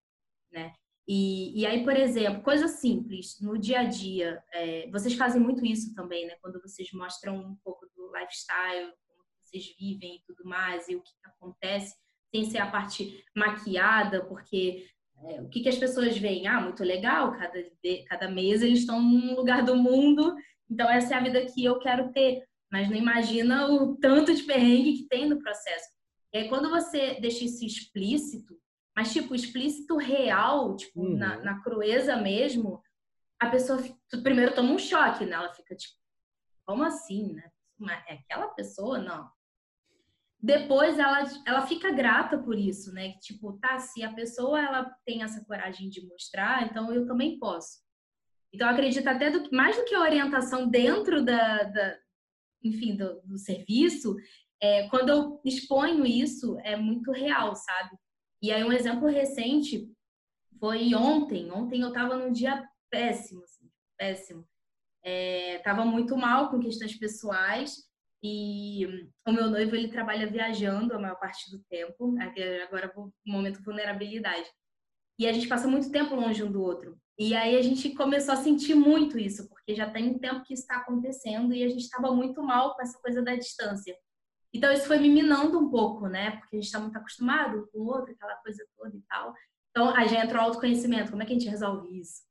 né? E, e aí, por exemplo, coisas simples no dia a dia, é, vocês fazem muito isso também, né? Quando vocês mostram um pouco do lifestyle, como vocês vivem e tudo mais, e o que acontece, sem ser a parte maquiada, porque é, o que, que as pessoas veem? Ah, muito legal, cada, cada mês eles estão num lugar do mundo, então essa é a vida que eu quero ter. Mas não imagina o tanto de perrengue que tem no processo. E aí, quando você deixa isso explícito, mas, tipo, explícito real, tipo, uhum. na, na crueza mesmo, a pessoa primeiro toma um choque, né? Ela fica, tipo, como assim, né? Mas é aquela pessoa? Não. Depois ela, ela fica grata por isso, né? Tipo, tá, se a pessoa ela tem essa coragem de mostrar, então eu também posso. Então, eu acredito até do, mais do que a orientação dentro da, da enfim, do, do serviço, é, quando eu exponho isso, é muito real, sabe? E aí, um exemplo recente foi ontem. Ontem eu tava num dia péssimo, assim, péssimo. É, tava muito mal com questões pessoais e o meu noivo, ele trabalha viajando a maior parte do tempo. Agora, no momento vulnerabilidade. E a gente passa muito tempo longe um do outro. E aí a gente começou a sentir muito isso, porque já tem um tempo que isso está acontecendo e a gente estava muito mal com essa coisa da distância. Então, isso foi me minando um pouco, né? Porque a gente está muito acostumado com o outro, aquela coisa toda e tal. Então, aí já entrou o autoconhecimento. Como é que a gente resolve isso?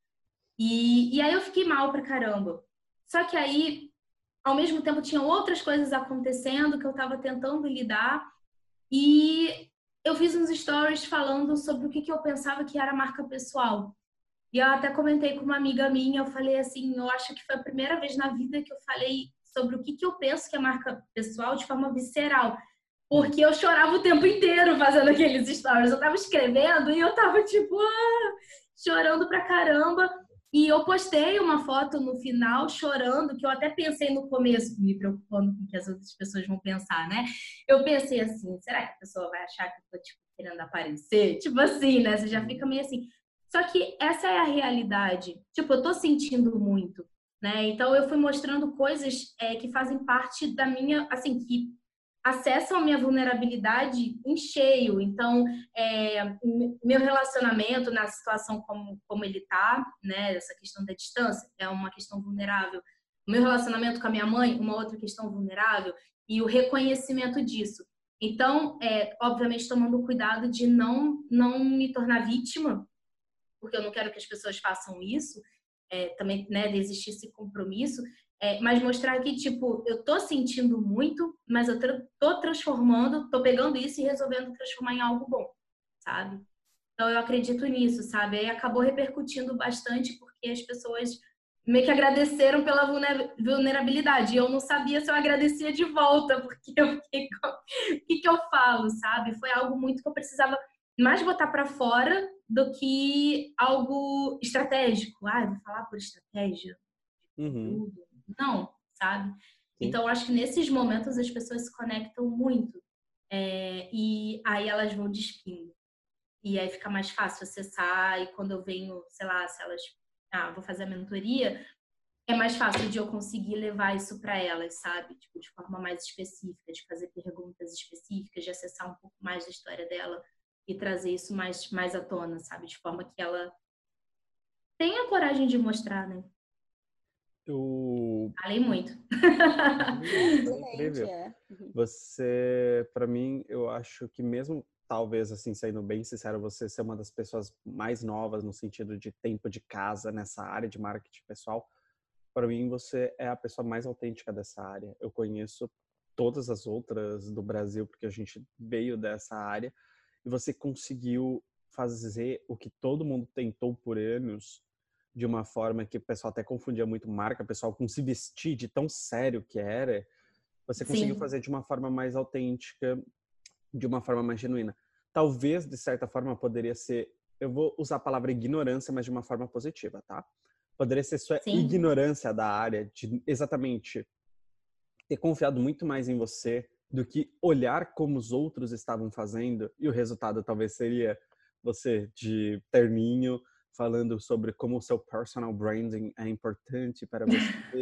E, e aí eu fiquei mal pra caramba. Só que aí, ao mesmo tempo, tinha outras coisas acontecendo que eu estava tentando lidar. E eu fiz uns stories falando sobre o que, que eu pensava que era marca pessoal. E eu até comentei com uma amiga minha, eu falei assim, eu acho que foi a primeira vez na vida que eu falei sobre o que, que eu penso que é marca pessoal de forma visceral. Porque eu chorava o tempo inteiro fazendo aqueles stories. Eu tava escrevendo e eu tava tipo, ah, chorando pra caramba. E eu postei uma foto no final chorando, que eu até pensei no começo, me preocupando com o que as outras pessoas vão pensar, né? Eu pensei assim, será que a pessoa vai achar que eu tô tipo, querendo aparecer? Tipo assim, né? Você já fica meio assim. Só que essa é a realidade. Tipo, eu tô sentindo muito. Né? Então eu fui mostrando coisas é, que fazem parte da minha, assim, que acessam a minha vulnerabilidade em cheio. Então, é, meu relacionamento na situação como, como ele tá, né? Essa questão da distância é uma questão vulnerável. O meu relacionamento com a minha mãe, uma outra questão vulnerável. E o reconhecimento disso. Então, é, obviamente, tomando cuidado de não, não me tornar vítima, porque eu não quero que as pessoas façam isso é, também, né, de existir esse compromisso, é, mas mostrar que, tipo, eu tô sentindo muito, mas eu tô transformando, tô pegando isso e resolvendo transformar em algo bom, sabe? Então, eu acredito nisso, sabe? Aí acabou repercutindo bastante porque as pessoas meio que agradeceram pela vulnerabilidade. E eu não sabia se eu agradecia de volta, porque eu fiquei com... o que, que eu falo, sabe? Foi algo muito que eu precisava mais botar para fora do que algo estratégico. Ah, vou falar por estratégia. Uhum. Não, sabe? Sim. Então, acho que nesses momentos as pessoas se conectam muito. É, e aí elas vão despindo. E aí fica mais fácil acessar. E quando eu venho, sei lá, se elas. Ah, vou fazer a mentoria, é mais fácil de eu conseguir levar isso para elas, sabe? Tipo, de forma mais específica, de fazer perguntas específicas, de acessar um pouco mais da história dela e trazer isso mais, mais à tona, sabe? De forma que ela tenha coragem de mostrar, né?
Eu...
Falei muito.
Incrível. É. Você, para mim, eu acho que mesmo talvez assim sendo bem sincero, você ser uma das pessoas mais novas no sentido de tempo de casa nessa área de marketing pessoal, para mim você é a pessoa mais autêntica dessa área. Eu conheço todas as outras do Brasil porque a gente veio dessa área e você conseguiu fazer o que todo mundo tentou por anos de uma forma que o pessoal até confundia muito marca pessoal com se vestir de tão sério que era, você conseguiu Sim. fazer de uma forma mais autêntica, de uma forma mais genuína. Talvez, de certa forma, poderia ser, eu vou usar a palavra ignorância, mas de uma forma positiva, tá? Poderia ser sua Sim. ignorância da área, de exatamente ter confiado muito mais em você do que olhar como os outros estavam fazendo e o resultado talvez seria você de terninho falando sobre como o seu personal branding é importante para você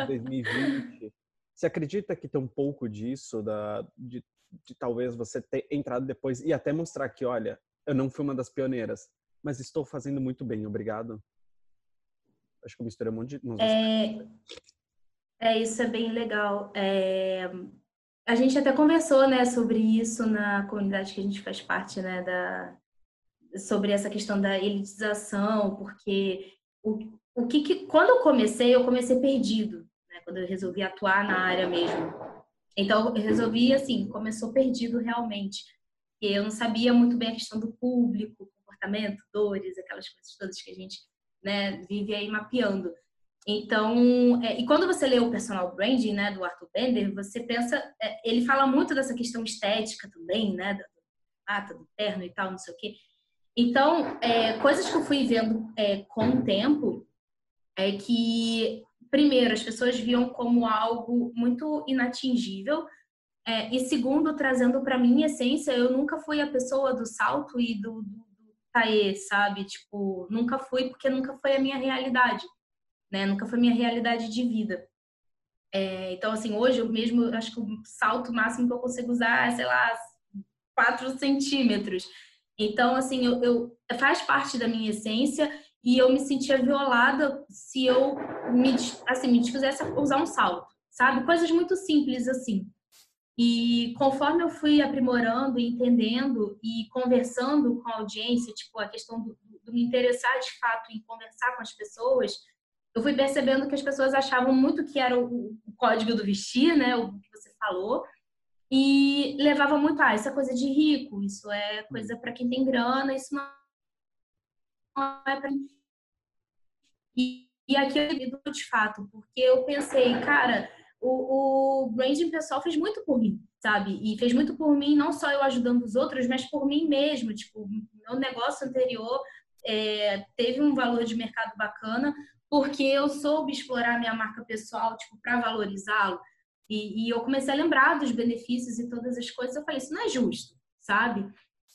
em 2020. Você acredita que tem um pouco disso da de, de talvez você ter entrado depois e até mostrar que, olha, eu não fui uma das pioneiras, mas estou fazendo muito bem, obrigado. Acho que eu misturei um monte de.
É, é, isso é bem legal. É, a gente até conversou, né, sobre isso na comunidade que a gente faz parte, né, da, sobre essa questão da elitização, porque o, o que, que quando eu comecei, eu comecei perdido, né, quando eu resolvi atuar na área mesmo. Então, eu resolvi, assim, começou perdido realmente. E eu não sabia muito bem a questão do público, comportamento, dores, aquelas coisas todas que a gente né, vive aí mapeando. Então, é, e quando você lê o personal branding, né, do Arthur Bender, você pensa, é, ele fala muito dessa questão estética também, né, da mata, do terno e tal, não sei o quê. Então, é, coisas que eu fui vendo é, com o tempo é que, primeiro, as pessoas viam como algo muito inatingível, é, e segundo, trazendo para minha essência, eu nunca fui a pessoa do salto e do, do, do taê, sabe? Tipo, nunca fui porque nunca foi a minha realidade né? Nunca foi minha realidade de vida. É, então, assim, hoje eu mesmo acho que o salto máximo que eu consigo usar é, sei lá, 4 centímetros. Então, assim, eu, eu, faz parte da minha essência e eu me sentia violada se eu me, assim, me desfizesse a usar um salto, sabe? Coisas muito simples assim. E conforme eu fui aprimorando, entendendo e conversando com a audiência, tipo, a questão do, do me interessar de fato em conversar com as pessoas, eu fui percebendo que as pessoas achavam muito que era o, o código do vestir, né? O que você falou. E levava muito, ah, isso é coisa de rico, isso é coisa para quem tem grana, isso não é para e, e aqui eu de fato, porque eu pensei, cara, o, o branding pessoal fez muito por mim, sabe? E fez muito por mim, não só eu ajudando os outros, mas por mim mesmo. Tipo, meu negócio anterior é, teve um valor de mercado bacana, porque eu soube explorar minha marca pessoal, tipo, para valorizá-lo. E, e, eu comecei a lembrar dos benefícios e todas as coisas. Eu falei, isso não é justo, sabe?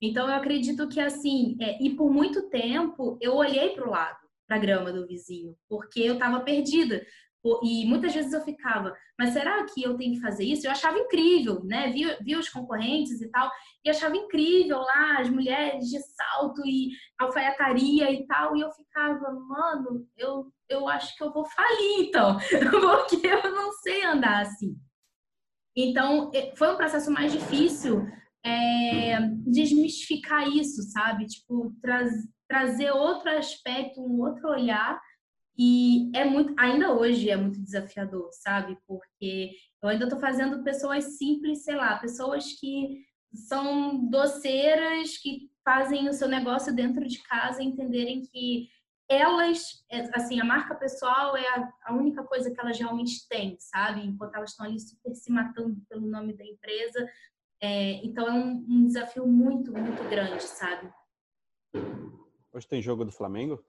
Então eu acredito que assim, é, e por muito tempo eu olhei para o lado, para a grama do vizinho, porque eu estava perdida. E muitas vezes eu ficava, mas será que eu tenho que fazer isso? Eu achava incrível, né? Via, via os concorrentes e tal, e achava incrível lá as mulheres de salto e alfaiataria e tal, e eu ficava, mano, eu, eu acho que eu vou falir então, porque eu não sei andar assim. Então, foi um processo mais difícil é, desmistificar isso, sabe? Tipo, tra trazer outro aspecto, um outro olhar e é muito, ainda hoje é muito desafiador, sabe? Porque eu ainda estou fazendo pessoas simples, sei lá, pessoas que são doceiras, que fazem o seu negócio dentro de casa, entenderem que elas, é, assim, a marca pessoal é a, única coisa que elas realmente têm, sabe? Enquanto elas estão ali super se matando pelo nome da empresa. É, então é um, um desafio muito, muito grande, sabe?
Hoje tem jogo do Flamengo?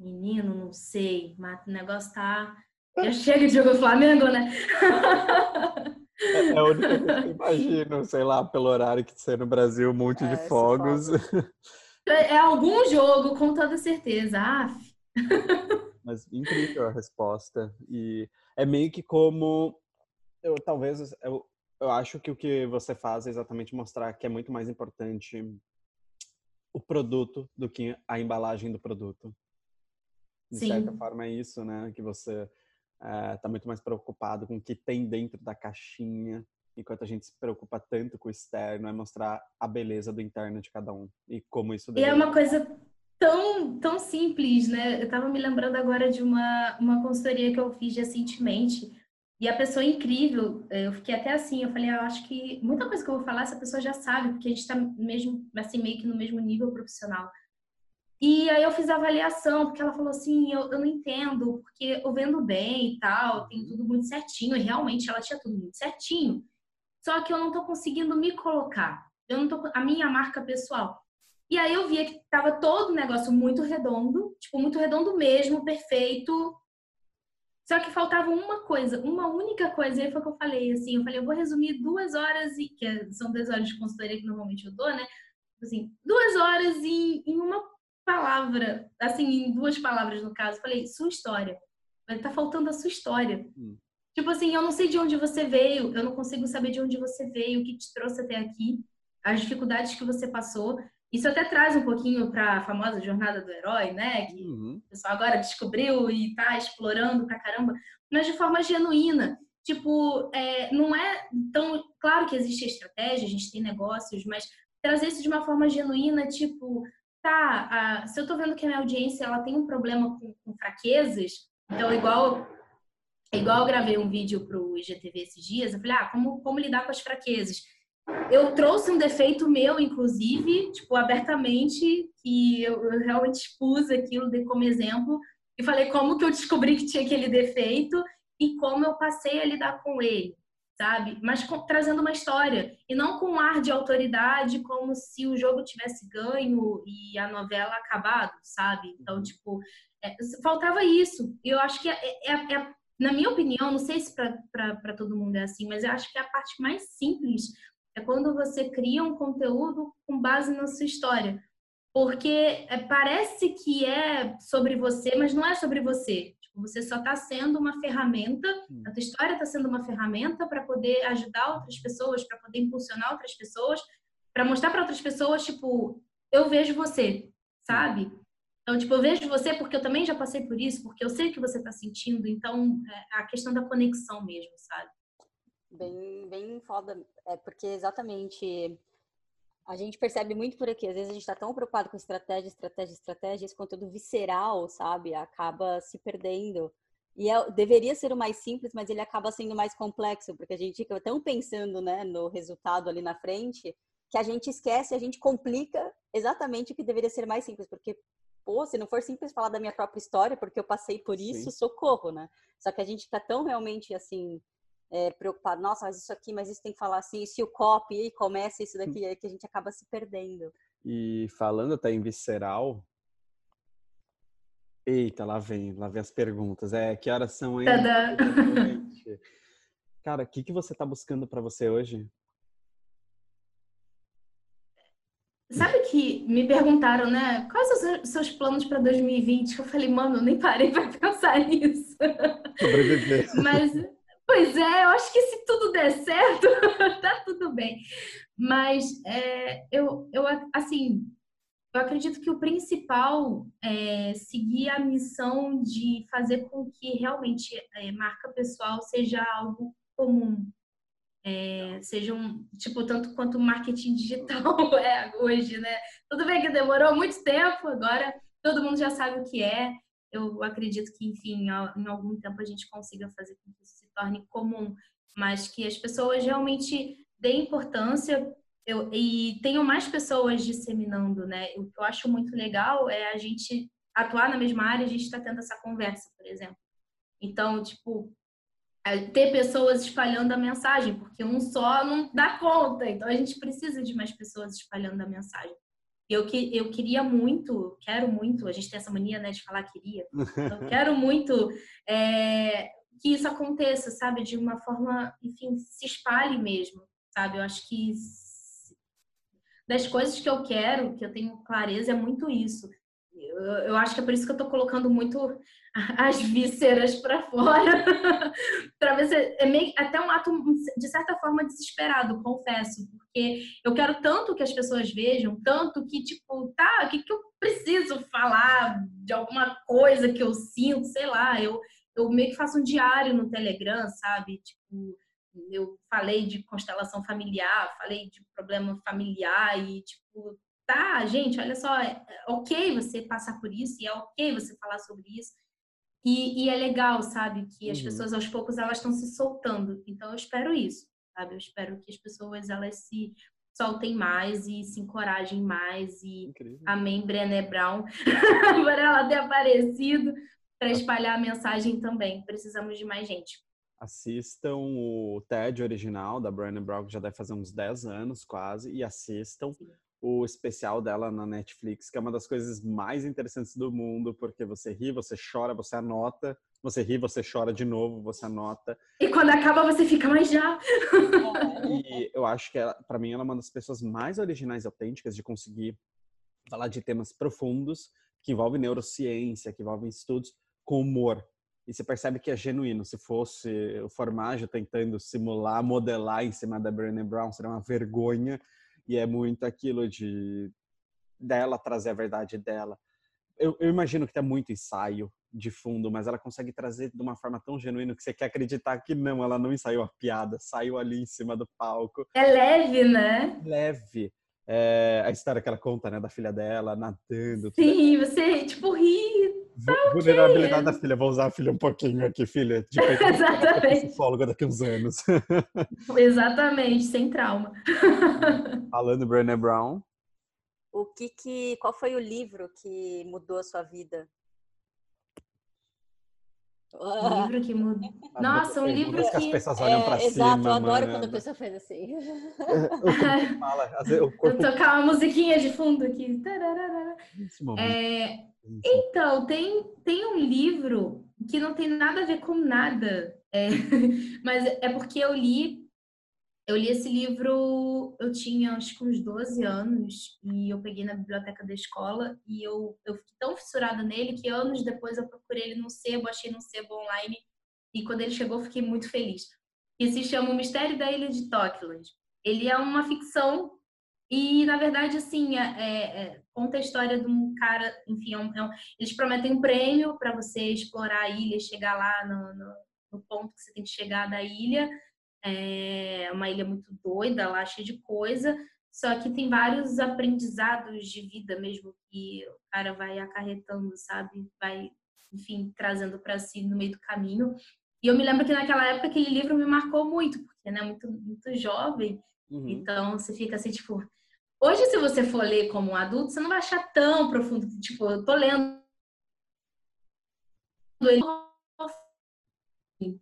Menino, não sei, mas o negócio tá. Já chega de jogo Flamengo, né?
É, é a única coisa que eu imagino, sei lá, pelo horário que ser no Brasil, um monte é, de fogos.
É, é, algum jogo, com toda certeza. Ah.
Mas incrível a resposta. E é meio que como eu talvez eu, eu acho que o que você faz é exatamente mostrar que é muito mais importante o produto do que a embalagem do produto. De Sim. certa forma é isso, né? Que você está eh, muito mais preocupado com o que tem dentro da caixinha, enquanto a gente se preocupa tanto com o externo, é mostrar a beleza do interno de cada um e como isso.
E é uma coisa tão tão simples, né? Eu estava me lembrando agora de uma uma consultoria que eu fiz recentemente E a pessoa é incrível, eu fiquei até assim, eu falei, ah, eu acho que muita coisa que eu vou falar essa pessoa já sabe, porque a gente tá mesmo, assim, meio que no mesmo nível profissional. E aí eu fiz a avaliação, porque ela falou assim, eu, eu não entendo, porque eu vendo bem e tal, tem tudo muito certinho, e realmente ela tinha tudo muito certinho. Só que eu não tô conseguindo me colocar. Eu não tô a minha marca pessoal. E aí eu via que tava todo o negócio muito redondo, tipo, muito redondo mesmo, perfeito. Só que faltava uma coisa, uma única coisa, e aí foi o que eu falei, assim, eu falei, eu vou resumir duas horas, e, que é, são duas horas de consultoria que normalmente eu dou, né? Assim, duas horas em, em uma palavra, assim, em duas palavras no caso. Falei, sua história. Tá faltando a sua história. Hum. Tipo assim, eu não sei de onde você veio, eu não consigo saber de onde você veio, o que te trouxe até aqui, as dificuldades que você passou. Isso até traz um pouquinho para a famosa jornada do herói, né? Que uhum. o pessoal agora descobriu e tá explorando pra caramba, mas de forma genuína. Tipo, é, não é tão. Claro que existe estratégia, a gente tem negócios, mas trazer isso de uma forma genuína, tipo, tá, a, se eu tô vendo que a minha audiência ela tem um problema com, com fraquezas, então, igual igual eu gravei um vídeo pro IGTV esses dias, eu falei, ah, como, como lidar com as fraquezas? eu trouxe um defeito meu, inclusive, tipo, abertamente, que eu, eu realmente expus aquilo de, como exemplo e falei como que eu descobri que tinha aquele defeito e como eu passei a lidar com ele, sabe? Mas com, trazendo uma história e não com um ar de autoridade, como se o jogo tivesse ganho e a novela acabado, sabe? Então, uhum. tipo, é, faltava isso. E eu acho que é, é, é, na minha opinião, não sei se para todo mundo é assim, mas eu acho que é a parte mais simples é quando você cria um conteúdo com base na sua história. Porque é, parece que é sobre você, mas não é sobre você. Tipo, você só está sendo uma ferramenta, a tua história está sendo uma ferramenta para poder ajudar outras pessoas, para poder impulsionar outras pessoas, para mostrar para outras pessoas, tipo, eu vejo você, sabe? Então, tipo, eu vejo você porque eu também já passei por isso, porque eu sei o que você está sentindo. Então, é a questão da conexão mesmo, sabe?
Bem, bem foda. É porque exatamente a gente percebe muito por aqui. Às vezes a gente está tão preocupado com estratégia, estratégia, estratégia, esse conteúdo visceral, sabe? Acaba se perdendo. E é, deveria ser o mais simples, mas ele acaba sendo mais complexo, porque a gente fica tão pensando né, no resultado ali na frente que a gente esquece, a gente complica exatamente o que deveria ser mais simples, porque pô, se não for simples falar da minha própria história, porque eu passei por isso, Sim. socorro, né? Só que a gente está tão realmente assim é, preocupado, nossa, mas isso aqui, mas isso tem que falar assim, se o copy e começa isso daqui, é que a gente acaba se perdendo.
E falando até em visceral, eita, lá vem, lá vem as perguntas. É, que horas são aí? Cara, o que, que você tá buscando para você hoje?
Sabe que me perguntaram, né? Quais os seus planos para 2020? Eu falei, mano, eu nem parei para pensar nisso. Sobreviver. Mas Pois é, eu acho que se tudo der certo, tá tudo bem. Mas é, eu, eu, assim, eu acredito que o principal é seguir a missão de fazer com que realmente é, marca pessoal seja algo comum. É, seja um, tipo, tanto quanto marketing digital é hoje, né? Tudo bem que demorou muito tempo, agora todo mundo já sabe o que é eu acredito que, enfim, em algum tempo a gente consiga fazer com que isso torne comum, mas que as pessoas realmente deem importância eu, e tenham mais pessoas disseminando, né? O que eu acho muito legal é a gente atuar na mesma área, a gente está tendo essa conversa, por exemplo. Então, tipo, ter pessoas espalhando a mensagem, porque um só não dá conta, então a gente precisa de mais pessoas espalhando a mensagem. Eu, que, eu queria muito, quero muito, a gente tem essa mania né, de falar queria, eu quero muito é, que isso aconteça, sabe? De uma forma, enfim, se espalhe mesmo, sabe? Eu acho que das coisas que eu quero, que eu tenho clareza, é muito isso. Eu, eu acho que é por isso que eu tô colocando muito as vísceras para fora, para ver se é meio, até um ato de certa forma desesperado, confesso, porque eu quero tanto que as pessoas vejam, tanto que tipo, tá, o que, que eu preciso falar de alguma coisa que eu sinto, sei lá, eu eu meio que faço um diário no Telegram, sabe? Tipo, eu falei de constelação familiar, falei de problema familiar e tipo, tá, gente, olha só, é ok você passar por isso e é ok você falar sobre isso E, e é legal, sabe? Que as uhum. pessoas aos poucos elas estão se soltando. Então eu espero isso, sabe? Eu espero que as pessoas elas se soltem mais e se encorajem mais. E Incrível. amém, Brené Brown, por ela ter aparecido para espalhar a mensagem também. Precisamos de mais gente.
Assistam o TED original da Brené Brown, que já deve fazer uns 10 anos quase, e assistam Sim. o especial dela na Netflix, que é uma das coisas mais interessantes do mundo, porque você ri, você chora, você anota, você ri, você chora de novo, você anota.
E quando acaba, você fica mais já.
e eu acho que, para mim, ela é uma das pessoas mais originais e autênticas de conseguir falar de temas profundos que envolvem neurociência, que envolvem estudos com humor. E você percebe que é genuíno. Se fosse o Formaggio tentando simular, modelar em cima da Brené Brown, seria uma vergonha. E é muito aquilo de dela trazer a verdade dela. Eu, eu imagino que tem muito ensaio, de fundo, mas ela consegue trazer de uma forma tão genuína que você quer acreditar que não, ela não ensaiou a piada, saiu ali em cima do palco.
É leve, né?
Leve. É, a história que ela conta, né, da filha dela nadando.
Sim, você, tipo, ri.
Tá Vulnerabilidade okay. da filha, vou usar a filha um pouquinho aqui, filha. De Exatamente. psicóloga daqui uns anos.
Exatamente, sem trauma.
Falando Brené Brown.
O que que, qual foi o livro que mudou a sua vida?
Um livro que muda. Nossa, um livro que...
que as pessoas olham é, pra
exato,
cima.
Exato, eu adoro quando a pessoa faz assim.
eu Vou tocar uma musiquinha de fundo aqui. É... Então, tem, tem um livro que não tem nada a ver com nada. É... Mas é porque eu li eu li esse livro, eu tinha acho que uns 12 anos, e eu peguei na biblioteca da escola, e eu, eu fiquei tão fissurada nele que anos depois eu procurei ele no sebo, achei no sebo online, e quando ele chegou fiquei muito feliz. E se chama O Mistério da Ilha de Tokland. Ele é uma ficção, e na verdade, assim, é, é, é conta a história de um cara, enfim, é um, é eles prometem um prêmio para você explorar a ilha, chegar lá no, no, no ponto que você tem que chegar da ilha, é uma ilha muito doida lá, cheia de coisa, só que tem vários aprendizados de vida mesmo que o cara vai acarretando, sabe? Vai, enfim, trazendo para si no meio do caminho. E eu me lembro que naquela época aquele livro me marcou muito, porque né, muito muito jovem. Uhum. Então você fica assim, tipo, hoje se você for ler como um adulto, você não vai achar tão profundo, tipo, eu tô lendo ele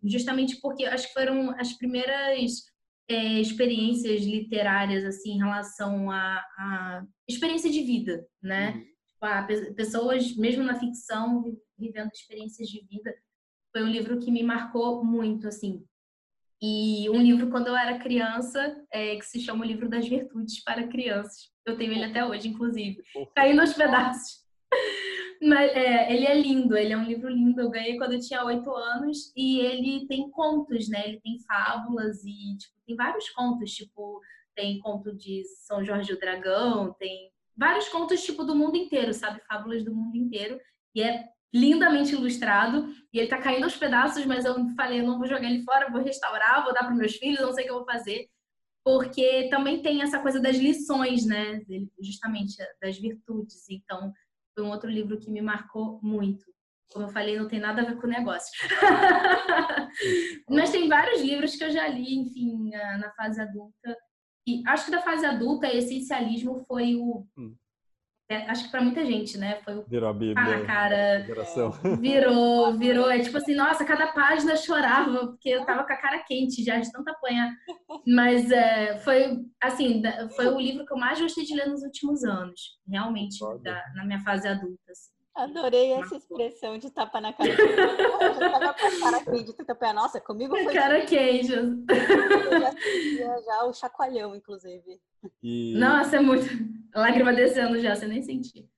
justamente porque acho que foram as primeiras é, experiências literárias assim em relação à, à experiência de vida, né? Uhum. Tipo, pessoas, mesmo na ficção, vivendo experiências de vida. Foi um livro que me marcou muito, assim. E um livro, quando eu era criança, é, que se chama O Livro das Virtudes para Crianças. Eu tenho ele até hoje, inclusive. Caindo aos pedaços. Mas é, ele é lindo, ele é um livro lindo. Eu ganhei quando eu tinha oito anos e ele tem contos, né? Ele tem fábulas e tipo, tem vários contos, tipo, tem conto de São Jorge o Dragão, tem vários contos tipo do mundo inteiro, sabe? Fábulas do mundo inteiro. E é lindamente ilustrado e ele tá caindo aos pedaços, mas eu falei, eu não vou jogar ele fora, vou restaurar, vou dar para meus filhos, não sei o que eu vou fazer. Porque também tem essa coisa das lições, né? Justamente das virtudes. Então, foi um outro livro que me marcou muito. Como eu falei, não tem nada a ver com o negócio. Mas tem vários livros que eu já li, enfim, na fase adulta. E acho que da fase adulta, essencialismo foi o. Hum. É, acho que para muita gente, né? Foi o.
Virou a Bíblia.
Ah, cara. Virou, virou. É tipo assim, nossa, cada página chorava, porque eu tava com a cara quente já de tanto apanhar. Mas é, foi, assim, foi o livro que eu mais gostei de ler nos últimos anos, realmente, da, na minha fase adulta. Assim.
Adorei essa expressão de tapa na cara. Eu já tava com a cara quente, tapa. Nossa, comigo foi.
Cara quente.
Eu já já o chacoalhão, inclusive.
E... Nossa, é muito. Lágrima descendo já, você nem sentiu.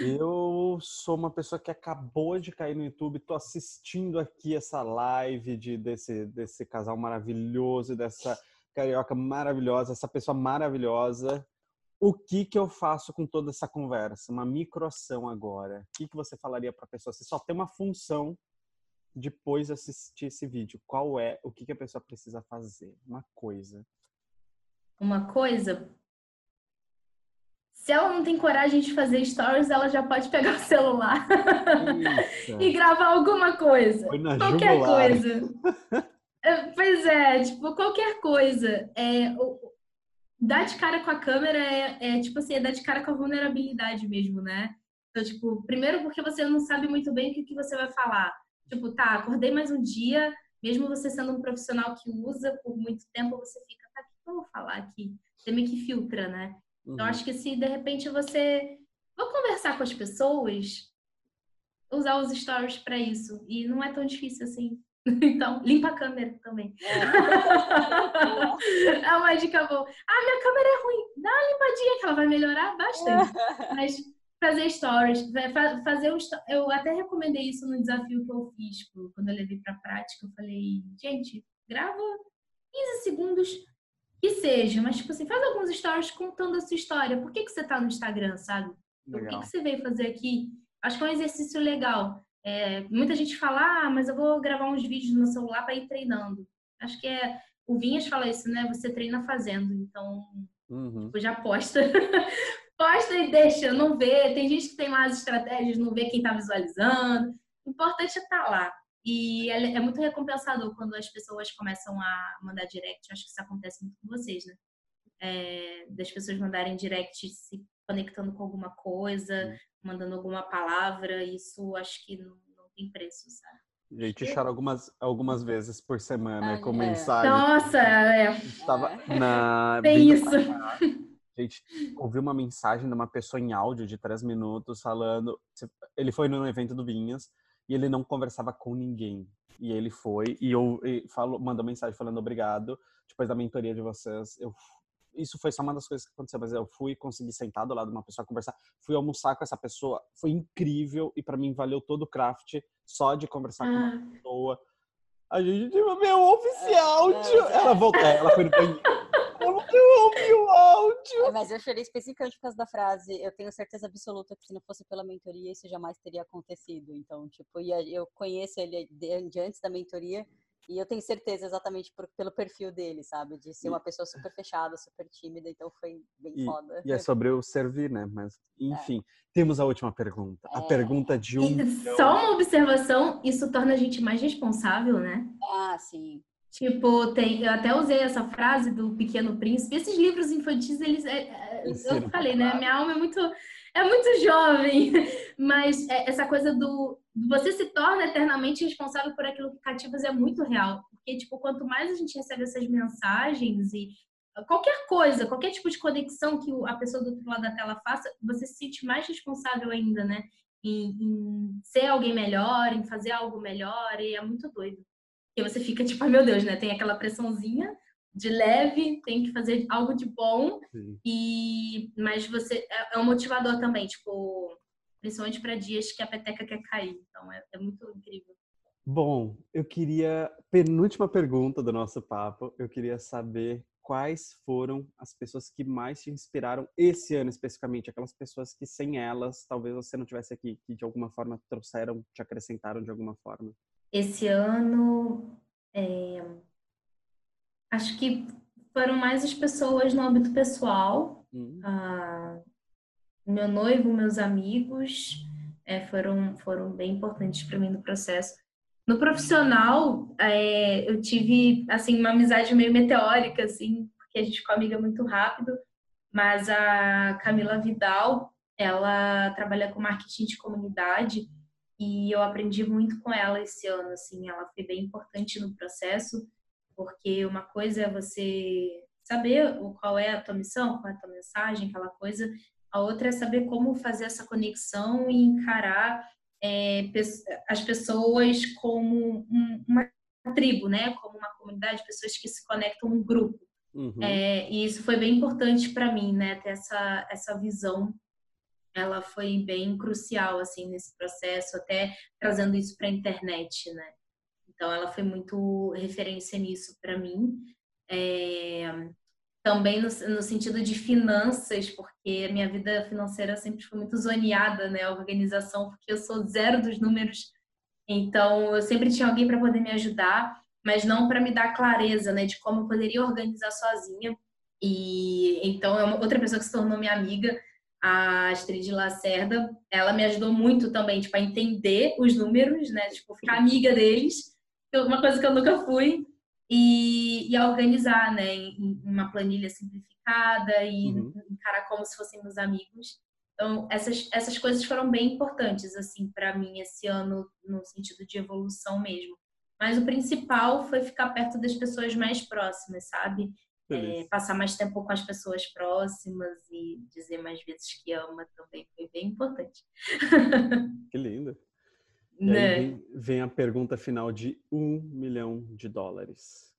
Eu sou uma pessoa que acabou de cair no YouTube, tô assistindo aqui essa live de, desse, desse casal maravilhoso, dessa carioca maravilhosa, essa pessoa maravilhosa. O que que eu faço com toda essa conversa? Uma microação agora. O que que você falaria para a pessoa? Você só tem uma função depois de assistir esse vídeo. Qual é? O que que a pessoa precisa fazer? Uma coisa.
Uma coisa? se ela não tem coragem de fazer stories, ela já pode pegar o celular e gravar alguma coisa. Qualquer jugular. coisa. É, pois é, tipo, qualquer coisa. É, dar de cara com a câmera é, é, tipo assim, é dar de cara com a vulnerabilidade mesmo, né? Então, tipo, primeiro porque você não sabe muito bem o que, que você vai falar. Tipo, tá, acordei mais um dia, mesmo você sendo um profissional que usa por muito tempo, você fica, eu vou falar aqui? Você meio que filtra, né? Então, uhum. Então, acho que se de repente você vou conversar com as pessoas, usar os stories para isso. E não é tão difícil assim. Então, limpa a câmera também. É, é uma dica boa. Ah, minha câmera é ruim. Dá uma limpadinha que ela vai melhorar bastante. Mas fazer stories, fazer um, eu até recomendei isso no desafio que eu fiz quando eu levei para prática. Eu falei, gente, grava 15 segundos que seja, mas tipo assim, faz alguns stories contando a sua história. Por que, que você tá no Instagram, sabe? Legal. O que, que você veio fazer aqui? Acho que é um exercício legal. É, muita gente fala, ah, mas eu vou gravar uns vídeos no celular para ir treinando. Acho que é. O Vinhas fala isso, né? Você treina fazendo. Então, uhum. tipo, já posta. posta e deixa, não vê. Tem gente que tem as estratégias, não vê quem tá visualizando. O importante é estar tá lá. E é, é, muito recompensador quando as pessoas começam a mandar direct. Acho que isso acontece muito com vocês, né? É, das pessoas mandarem direct se conectando com alguma coisa, mandando alguma palavra. Isso acho que não, não tem preço, sabe?
A gente chora algumas, algumas vezes por semana com é. mensagem.
Nossa, é.
Estava na.
Tem isso.
A gente ouviu uma mensagem de uma pessoa em áudio de três minutos falando. Ele foi no evento do Vinhas e ele não conversava com ninguém. E ele foi e eu e falou, mandou mensagem falando obrigado. Depois da mentoria de vocês, eu isso foi só uma das coisas que aconteceu, mas eu fui conseguir sentar do lado de uma pessoa conversar, fui almoçar com essa pessoa, foi incrível e para mim valeu todo o craft só de conversar ah. com uma ah. pessoa. A gente, meu oficial, é, tio. É. Ela voltou, ela foi no banheiro. Eu ouvi o áudio.
É, mas eu chorei especificamente por causa da frase. Eu tenho certeza absoluta que se não fosse pela mentoria, isso jamais teria acontecido. Então, tipo, eu conheço ele de antes da mentoria e eu tenho certeza exatamente por, pelo perfil dele, sabe? De ser uma pessoa super fechada, super tímida, então foi bem
e,
foda.
E é sobre o servir, né? Mas, é. enfim, é. temos a última pergunta. É. A pergunta de um.
Só uma observação: isso torna a gente mais responsável, né?
Ah, sim.
Tipo, tem, eu até usei essa frase do Pequeno Príncipe. Esses livros infantis, eles. É, é eu falei, né? Minha alma é muito, é muito jovem. Mas é, essa coisa do. Você se torna eternamente responsável por aquilo que cativas é muito real. Porque, tipo, quanto mais a gente recebe essas mensagens e qualquer coisa, qualquer tipo de conexão que a pessoa do outro lado da tela faça, você se sente mais responsável ainda, né? Em, em ser alguém melhor, em fazer algo melhor, e é muito doido. E você fica tipo, meu Deus, né? Tem aquela pressãozinha de leve, tem que fazer algo de bom. Sim. E mas você é, é um motivador também, tipo, principalmente para dias que a peteca quer cair. Então é, é muito incrível.
Bom, eu queria penúltima pergunta do nosso papo. Eu queria saber quais foram as pessoas que mais te inspiraram esse ano especificamente, aquelas pessoas que sem elas talvez você não tivesse aqui, que de alguma forma trouxeram, te acrescentaram de alguma forma
esse ano, é, acho que foram mais as pessoas no âmbito pessoal. Uhum. Ah, meu noivo, meus amigos é, foram, foram bem importantes para mim no processo. No profissional, é, eu tive assim uma amizade meio meteórica, assim, porque a gente ficou amiga muito rápido. Mas a Camila Vidal, ela trabalha com marketing de comunidade e eu aprendi muito com ela esse ano, assim, ela foi bem importante no processo, porque uma coisa é você saber qual é a tua missão, qual é a tua mensagem, aquela coisa, a outra é saber como fazer essa conexão e encarar é, as pessoas como uma tribo, né, como uma comunidade, pessoas que se conectam um grupo. Uhum. É, e isso foi bem importante para mim, né, ter essa, essa visão ela foi bem crucial assim nesse processo, até trazendo isso para a internet, né? Então ela foi muito referência nisso para mim. É, também no, no, sentido de finanças, porque a minha vida financeira sempre foi muito zoneada, né? A organização, porque eu sou zero dos números. Então eu sempre tinha alguém para poder me ajudar, mas não para me dar clareza, né? De como eu poderia organizar sozinha. E então é outra pessoa que se tornou minha amiga a Astrid Lacerda, ela me ajudou muito também, tipo, a entender os números, né? Tipo, ficar amiga deles, uma coisa que eu nunca fui, e, e a organizar, né? Em, uma planilha simplificada e uhum. encarar como se fôssemos amigos. Então, essas, essas coisas foram bem importantes, assim, para mim esse ano, no sentido de evolução mesmo. Mas o principal foi ficar perto das pessoas mais próximas, sabe? É, passar mais tempo com as pessoas próximas e dizer mais vezes que ama também foi bem importante.
Que lindo. E né? aí vem, vem a pergunta final de um milhão de dólares.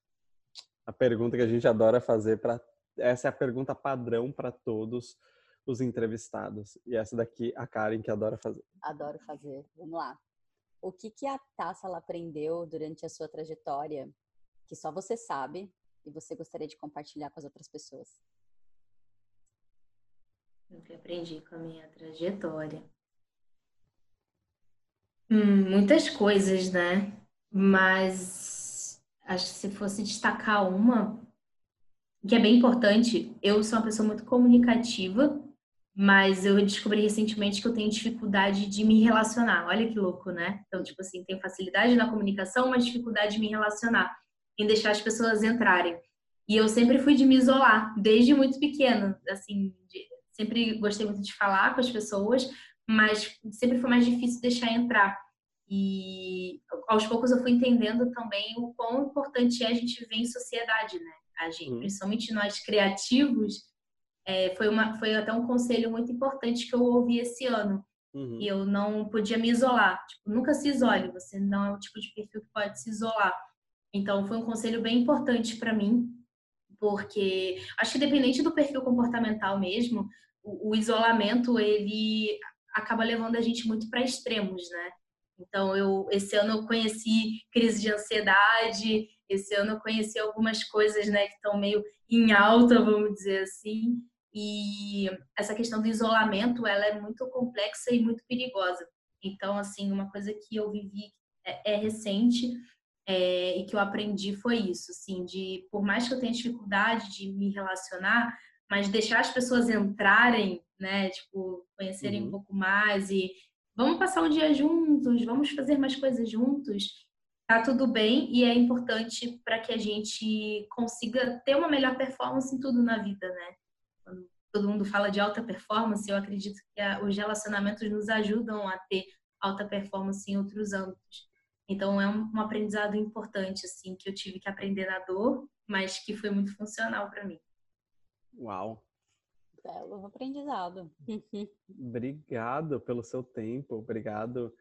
A pergunta que a gente adora fazer para essa é a pergunta padrão para todos os entrevistados. E essa daqui a Karen que adora fazer.
Adoro fazer. Vamos lá. O que que a Tassala aprendeu durante a sua trajetória que só você sabe e você gostaria de compartilhar com as outras pessoas?
O que aprendi com a minha trajetória. Hum, muitas coisas, né? Mas acho que se fosse destacar uma, que é bem importante, eu sou uma pessoa muito comunicativa, mas eu descobri recentemente que eu tenho dificuldade de me relacionar. Olha que louco, né? Então, tipo assim, tenho facilidade na comunicação, mas dificuldade de me relacionar em deixar as pessoas entrarem. E eu sempre fui de me isolar, desde muito pequena, assim, de, sempre gostei muito de falar com as pessoas, mas sempre foi mais difícil deixar entrar. E aos poucos eu fui entendendo também o quão importante é a gente viver em sociedade, né? A gente, uhum. principalmente nós criativos, é, foi, uma, foi até um conselho muito importante que eu ouvi esse ano. Uhum. E eu não podia me isolar. Tipo, nunca se isole, você não é o tipo de perfil que pode se isolar. Então, foi um conselho bem importante para mim, porque acho que dependente do perfil comportamental mesmo, o, o isolamento ele acaba levando a gente muito para extremos, né? Então, eu esse ano eu conheci crise de ansiedade, esse ano eu conheci algumas coisas, né, que estão meio em alta, vamos dizer assim. E essa questão do isolamento, ela é muito complexa e muito perigosa. Então, assim, uma coisa que eu vivi é, é recente é, e que eu aprendi foi isso, assim, de por mais que eu tenha dificuldade de me relacionar, mas deixar as pessoas entrarem, né, tipo, conhecerem uhum. um pouco mais e vamos passar o dia juntos, vamos fazer mais coisas juntos, tá tudo bem e é importante para que a gente consiga ter uma melhor performance em tudo na vida, né? Quando todo mundo fala de alta performance, eu acredito que a, os relacionamentos nos ajudam a ter alta performance em outros âmbitos. Então é um, um aprendizado importante assim que eu tive que aprender na dor, mas que foi muito funcional para mim.
Uau.
Belo aprendizado.
Obrigado pelo seu tempo, obrigado.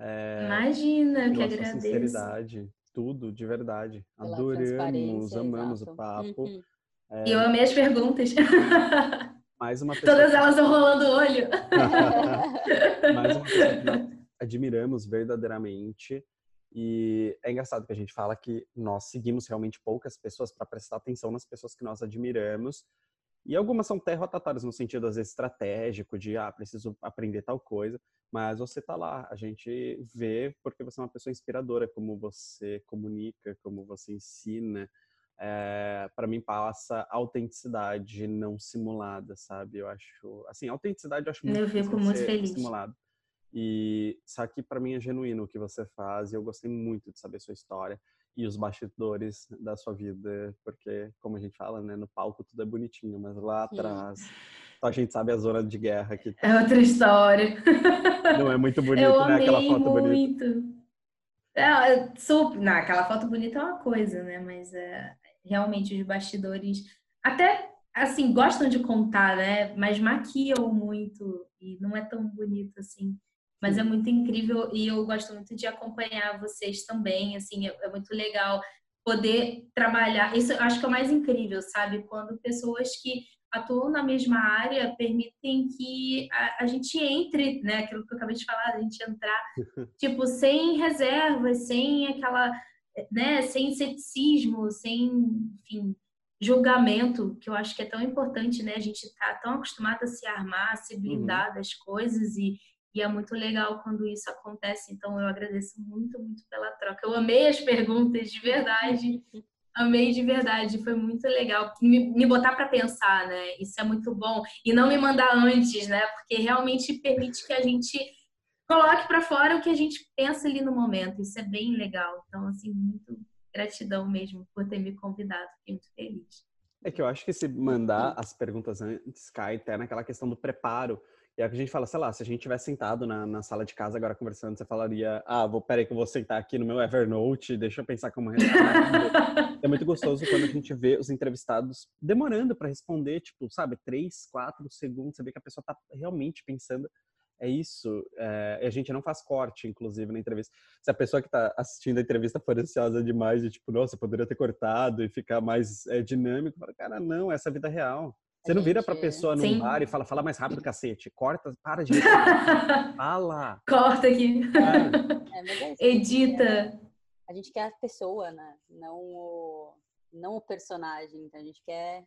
É, Imagina, eu que agradeço.
sinceridade, tudo, de verdade. Pela Adoramos, amamos exato. o papo. Uhum.
É... Eu amei as perguntas.
Mais uma pessoa...
Todas elas estão rolando o olho.
Mais uma pessoa que admiramos verdadeiramente. E é engraçado que a gente fala que nós seguimos realmente poucas pessoas para prestar atenção nas pessoas que nós admiramos. E algumas são derrotatórias no sentido, às vezes, estratégico, de, ah, preciso aprender tal coisa. Mas você tá lá, a gente vê porque você é uma pessoa inspiradora, como você comunica, como você ensina. É, eh, para mim passa autenticidade não simulada, sabe? Eu acho, assim, autenticidade eu acho muito,
eu fico muito feliz.
simulado. E só que para mim é genuíno o que você faz e eu gostei muito de saber sua história e os bastidores da sua vida, porque como a gente fala, né, no palco tudo é bonitinho, mas lá atrás a gente sabe a zona de guerra que
É outra história.
Não é muito bonito, eu né, aquela foto
muito. bonita. É, super, não, aquela foto bonita é uma coisa, né, mas é, realmente os bastidores até assim gostam de contar, né, mas maquiam muito e não é tão bonito assim. Mas é muito incrível e eu gosto muito de acompanhar vocês também, assim, é, é muito legal poder trabalhar. Isso eu acho que é o mais incrível, sabe? Quando pessoas que atuam na mesma área permitem que a, a, gente entre, né? Aquilo que eu acabei de falar, a gente entrar, tipo, sem reservas, sem aquela, né? Sem ceticismo, sem, enfim, julgamento, que eu acho que é tão importante, né? A gente tá tão acostumado a se armar, a se blindar uhum. das coisas e, e é muito legal quando isso acontece. Então, eu agradeço muito, muito pela troca. Eu amei as perguntas, de verdade. Amei de verdade, foi muito legal. Me, me botar para pensar, né? Isso é muito bom. E não me mandar antes, né? Porque realmente permite que a gente coloque para fora o que a gente pensa ali no momento. Isso é bem legal. Então, assim, muito gratidão mesmo por ter me convidado. Fiquei muito feliz.
É que eu acho que se mandar as perguntas antes cai até naquela questão do preparo. E é o que a gente fala, sei lá, se a gente tivesse sentado na, na sala de casa agora conversando, você falaria, ah, vou, peraí que eu vou sentar aqui no meu Evernote, deixa eu pensar como responder. é muito gostoso quando a gente vê os entrevistados demorando para responder, tipo, sabe, três, quatro segundos, você vê que a pessoa tá realmente pensando é isso. É, a gente não faz corte, inclusive, na entrevista. Se a pessoa que está assistindo a entrevista for ansiosa demais e tipo, nossa, poderia ter cortado e ficar mais é, dinâmico, fala, cara, não, essa é a vida real. Você não vira pra pessoa num Sim. bar e fala, fala mais rápido, cacete. Corta, para de. fala.
Corta aqui. É, é Edita.
A gente quer a pessoa, né? Não o, não o personagem. Então a gente quer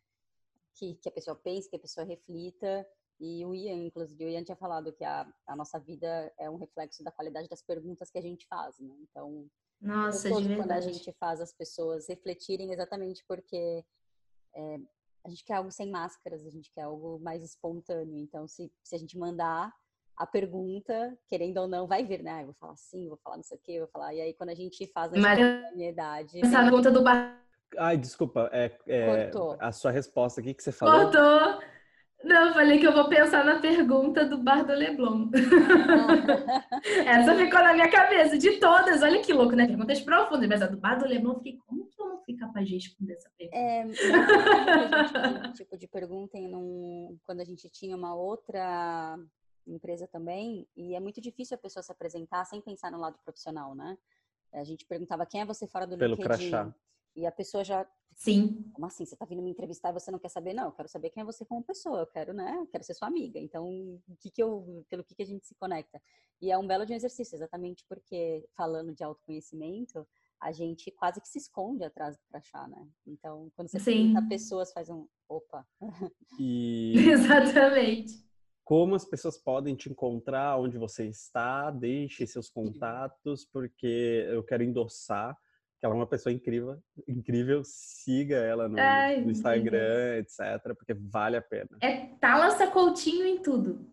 que, que a pessoa pense, que a pessoa reflita e o Ian, inclusive, o Ian tinha falado que a, a nossa vida é um reflexo da qualidade das perguntas que a gente faz, né? Então,
nossa,
é de quando a gente faz as pessoas refletirem exatamente porque é, a gente quer algo sem máscaras, a gente quer algo mais espontâneo. Então, se, se a gente mandar a pergunta, querendo ou não, vai vir, né? Ah, eu vou falar sim, vou falar não sei o quê, vou falar. E aí, quando a gente faz a espontaneidade.
Essa pergunta do bar.
Ai, desculpa, é, é a sua resposta aqui que você falou.
Cortou! Não, eu falei que eu vou pensar na pergunta do Bar do Leblon. Essa ficou na minha cabeça, de todas. Olha que louco, né? Perguntas profundas, mas a do Bar do Leblon, eu fiquei, como fui capaz de responder essa pergunta?
É, um tipo de pergunta em um, quando a gente tinha uma outra empresa também, e é muito difícil a pessoa se apresentar sem pensar no lado profissional, né? A gente perguntava quem é você fora do
Pelo LinkedIn. Crachá.
E a pessoa já.
Sim.
Como assim? Você tá vindo me entrevistar e você não quer saber? Não, eu quero saber quem é você como pessoa. Eu quero, né? Eu quero ser sua amiga. Então, o que que eu, pelo que, que a gente se conecta? E é um belo de um exercício, exatamente porque, falando de autoconhecimento, a gente quase que se esconde atrás do crachá, né? Então, quando você Sim. pergunta pessoas, faz um opa.
E...
Exatamente.
Como as pessoas podem te encontrar, onde você está, deixe seus contatos, porque eu quero endossar que ela é uma pessoa incrível, incrível, siga ela no, Ai, no Instagram, etc, porque vale a pena.
É Thalassa Coutinho em tudo.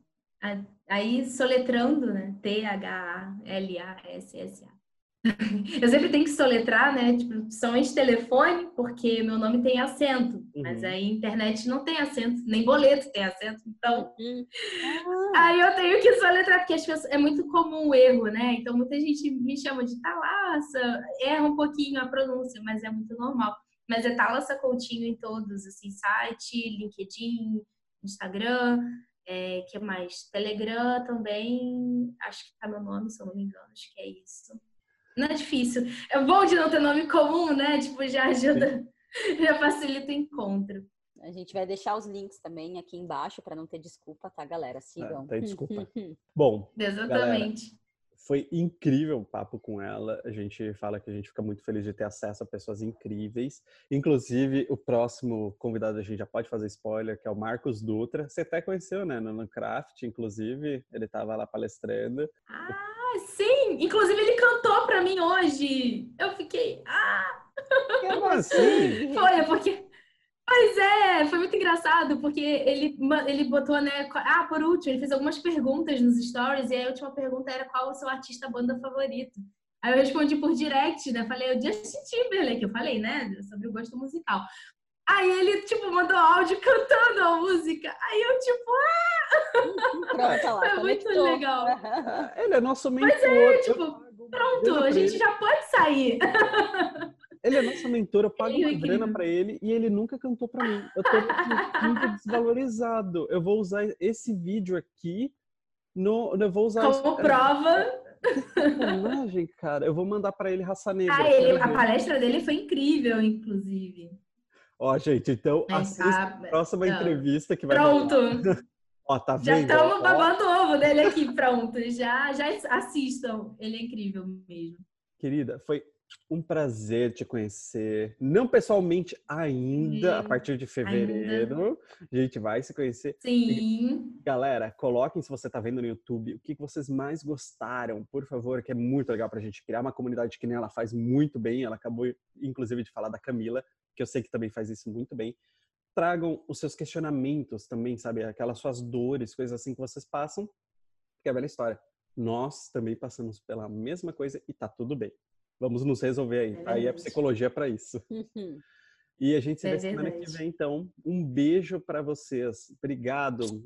Aí soletrando, né? T-H-A-L-A-S-S-A. Eu sempre tenho que soletrar, né? Tipo, somente telefone, porque meu nome tem acento. Uhum. Mas aí internet não tem acento, nem boleto tem acento. Então, uhum. aí eu tenho que soletrar, porque pessoas, é muito comum o erro, né? Então, muita gente me chama de Talassa, erra um pouquinho a pronúncia, mas é muito normal. Mas é Talassa Coutinho em todos, assim, site, LinkedIn, Instagram, é, que mais? Telegram também, acho que tá meu nome, se eu não me engano, acho que é isso não é difícil. É bom de não ter nome comum, né? Tipo, já ajuda, já facilita o encontro.
A gente vai deixar os links também aqui embaixo para não ter desculpa, tá, galera? Sigam.
É, tem desculpa. Bom,
exatamente.
Galera, foi incrível o papo com ela. A gente fala que a gente fica muito feliz de ter acesso a pessoas incríveis. Inclusive, o próximo convidado a gente já pode fazer spoiler, que é o Marcos Dutra. Você até conheceu, né? No Craft, inclusive. Ele estava lá palestrando.
Ah, sim! Inclusive, ele cantou para mim hoje. Eu fiquei. Ah!
Como assim?
Foi, é porque Pois é, foi muito engraçado, porque ele, ele botou, né? Ah, por último, ele fez algumas perguntas nos stories, e a última pergunta era qual o seu artista banda favorito. Aí eu respondi por direct, né? Falei o Justin Timberlake, que eu falei, né? Sobre o gosto musical. Aí ele, tipo, mandou áudio cantando a música. Aí eu, tipo, ah!
Pronto, lá,
Foi muito legal.
Ele é nosso mentor.
Pois é, tipo, pronto, a gente já pode sair.
Ele é nosso mentor, eu pago uma grana para ele e ele nunca cantou para mim. Eu tô muito desvalorizado. Eu vou usar esse vídeo aqui no, eu vou usar
como isso, prova.
Personagem, cara. Eu vou mandar para ele raça negra.
Ah, ele, a palestra dele foi incrível, inclusive.
Ó, gente, então assista a próxima não. entrevista que vai
Pronto.
Ó, tá vendo?
Já estamos babando o ovo dele aqui, pronto. Já, já assistam. Ele é incrível mesmo.
Querida, foi um prazer te conhecer. Não pessoalmente ainda, Sim, a partir de fevereiro. Ainda. A gente vai se conhecer.
Sim.
E, galera, coloquem se você está vendo no YouTube o que vocês mais gostaram, por favor, que é muito legal para a gente criar uma comunidade que nem ela faz muito bem. Ela acabou, inclusive, de falar da Camila, que eu sei que também faz isso muito bem. Tragam os seus questionamentos também, sabe? Aquelas suas dores, coisas assim que vocês passam. Que é a velha história. Nós também passamos pela mesma coisa e tá tudo bem. Vamos nos resolver aí. É aí é psicologia para isso. Uhum. E a gente se vê é semana que vem, então. Um beijo para vocês. Obrigado.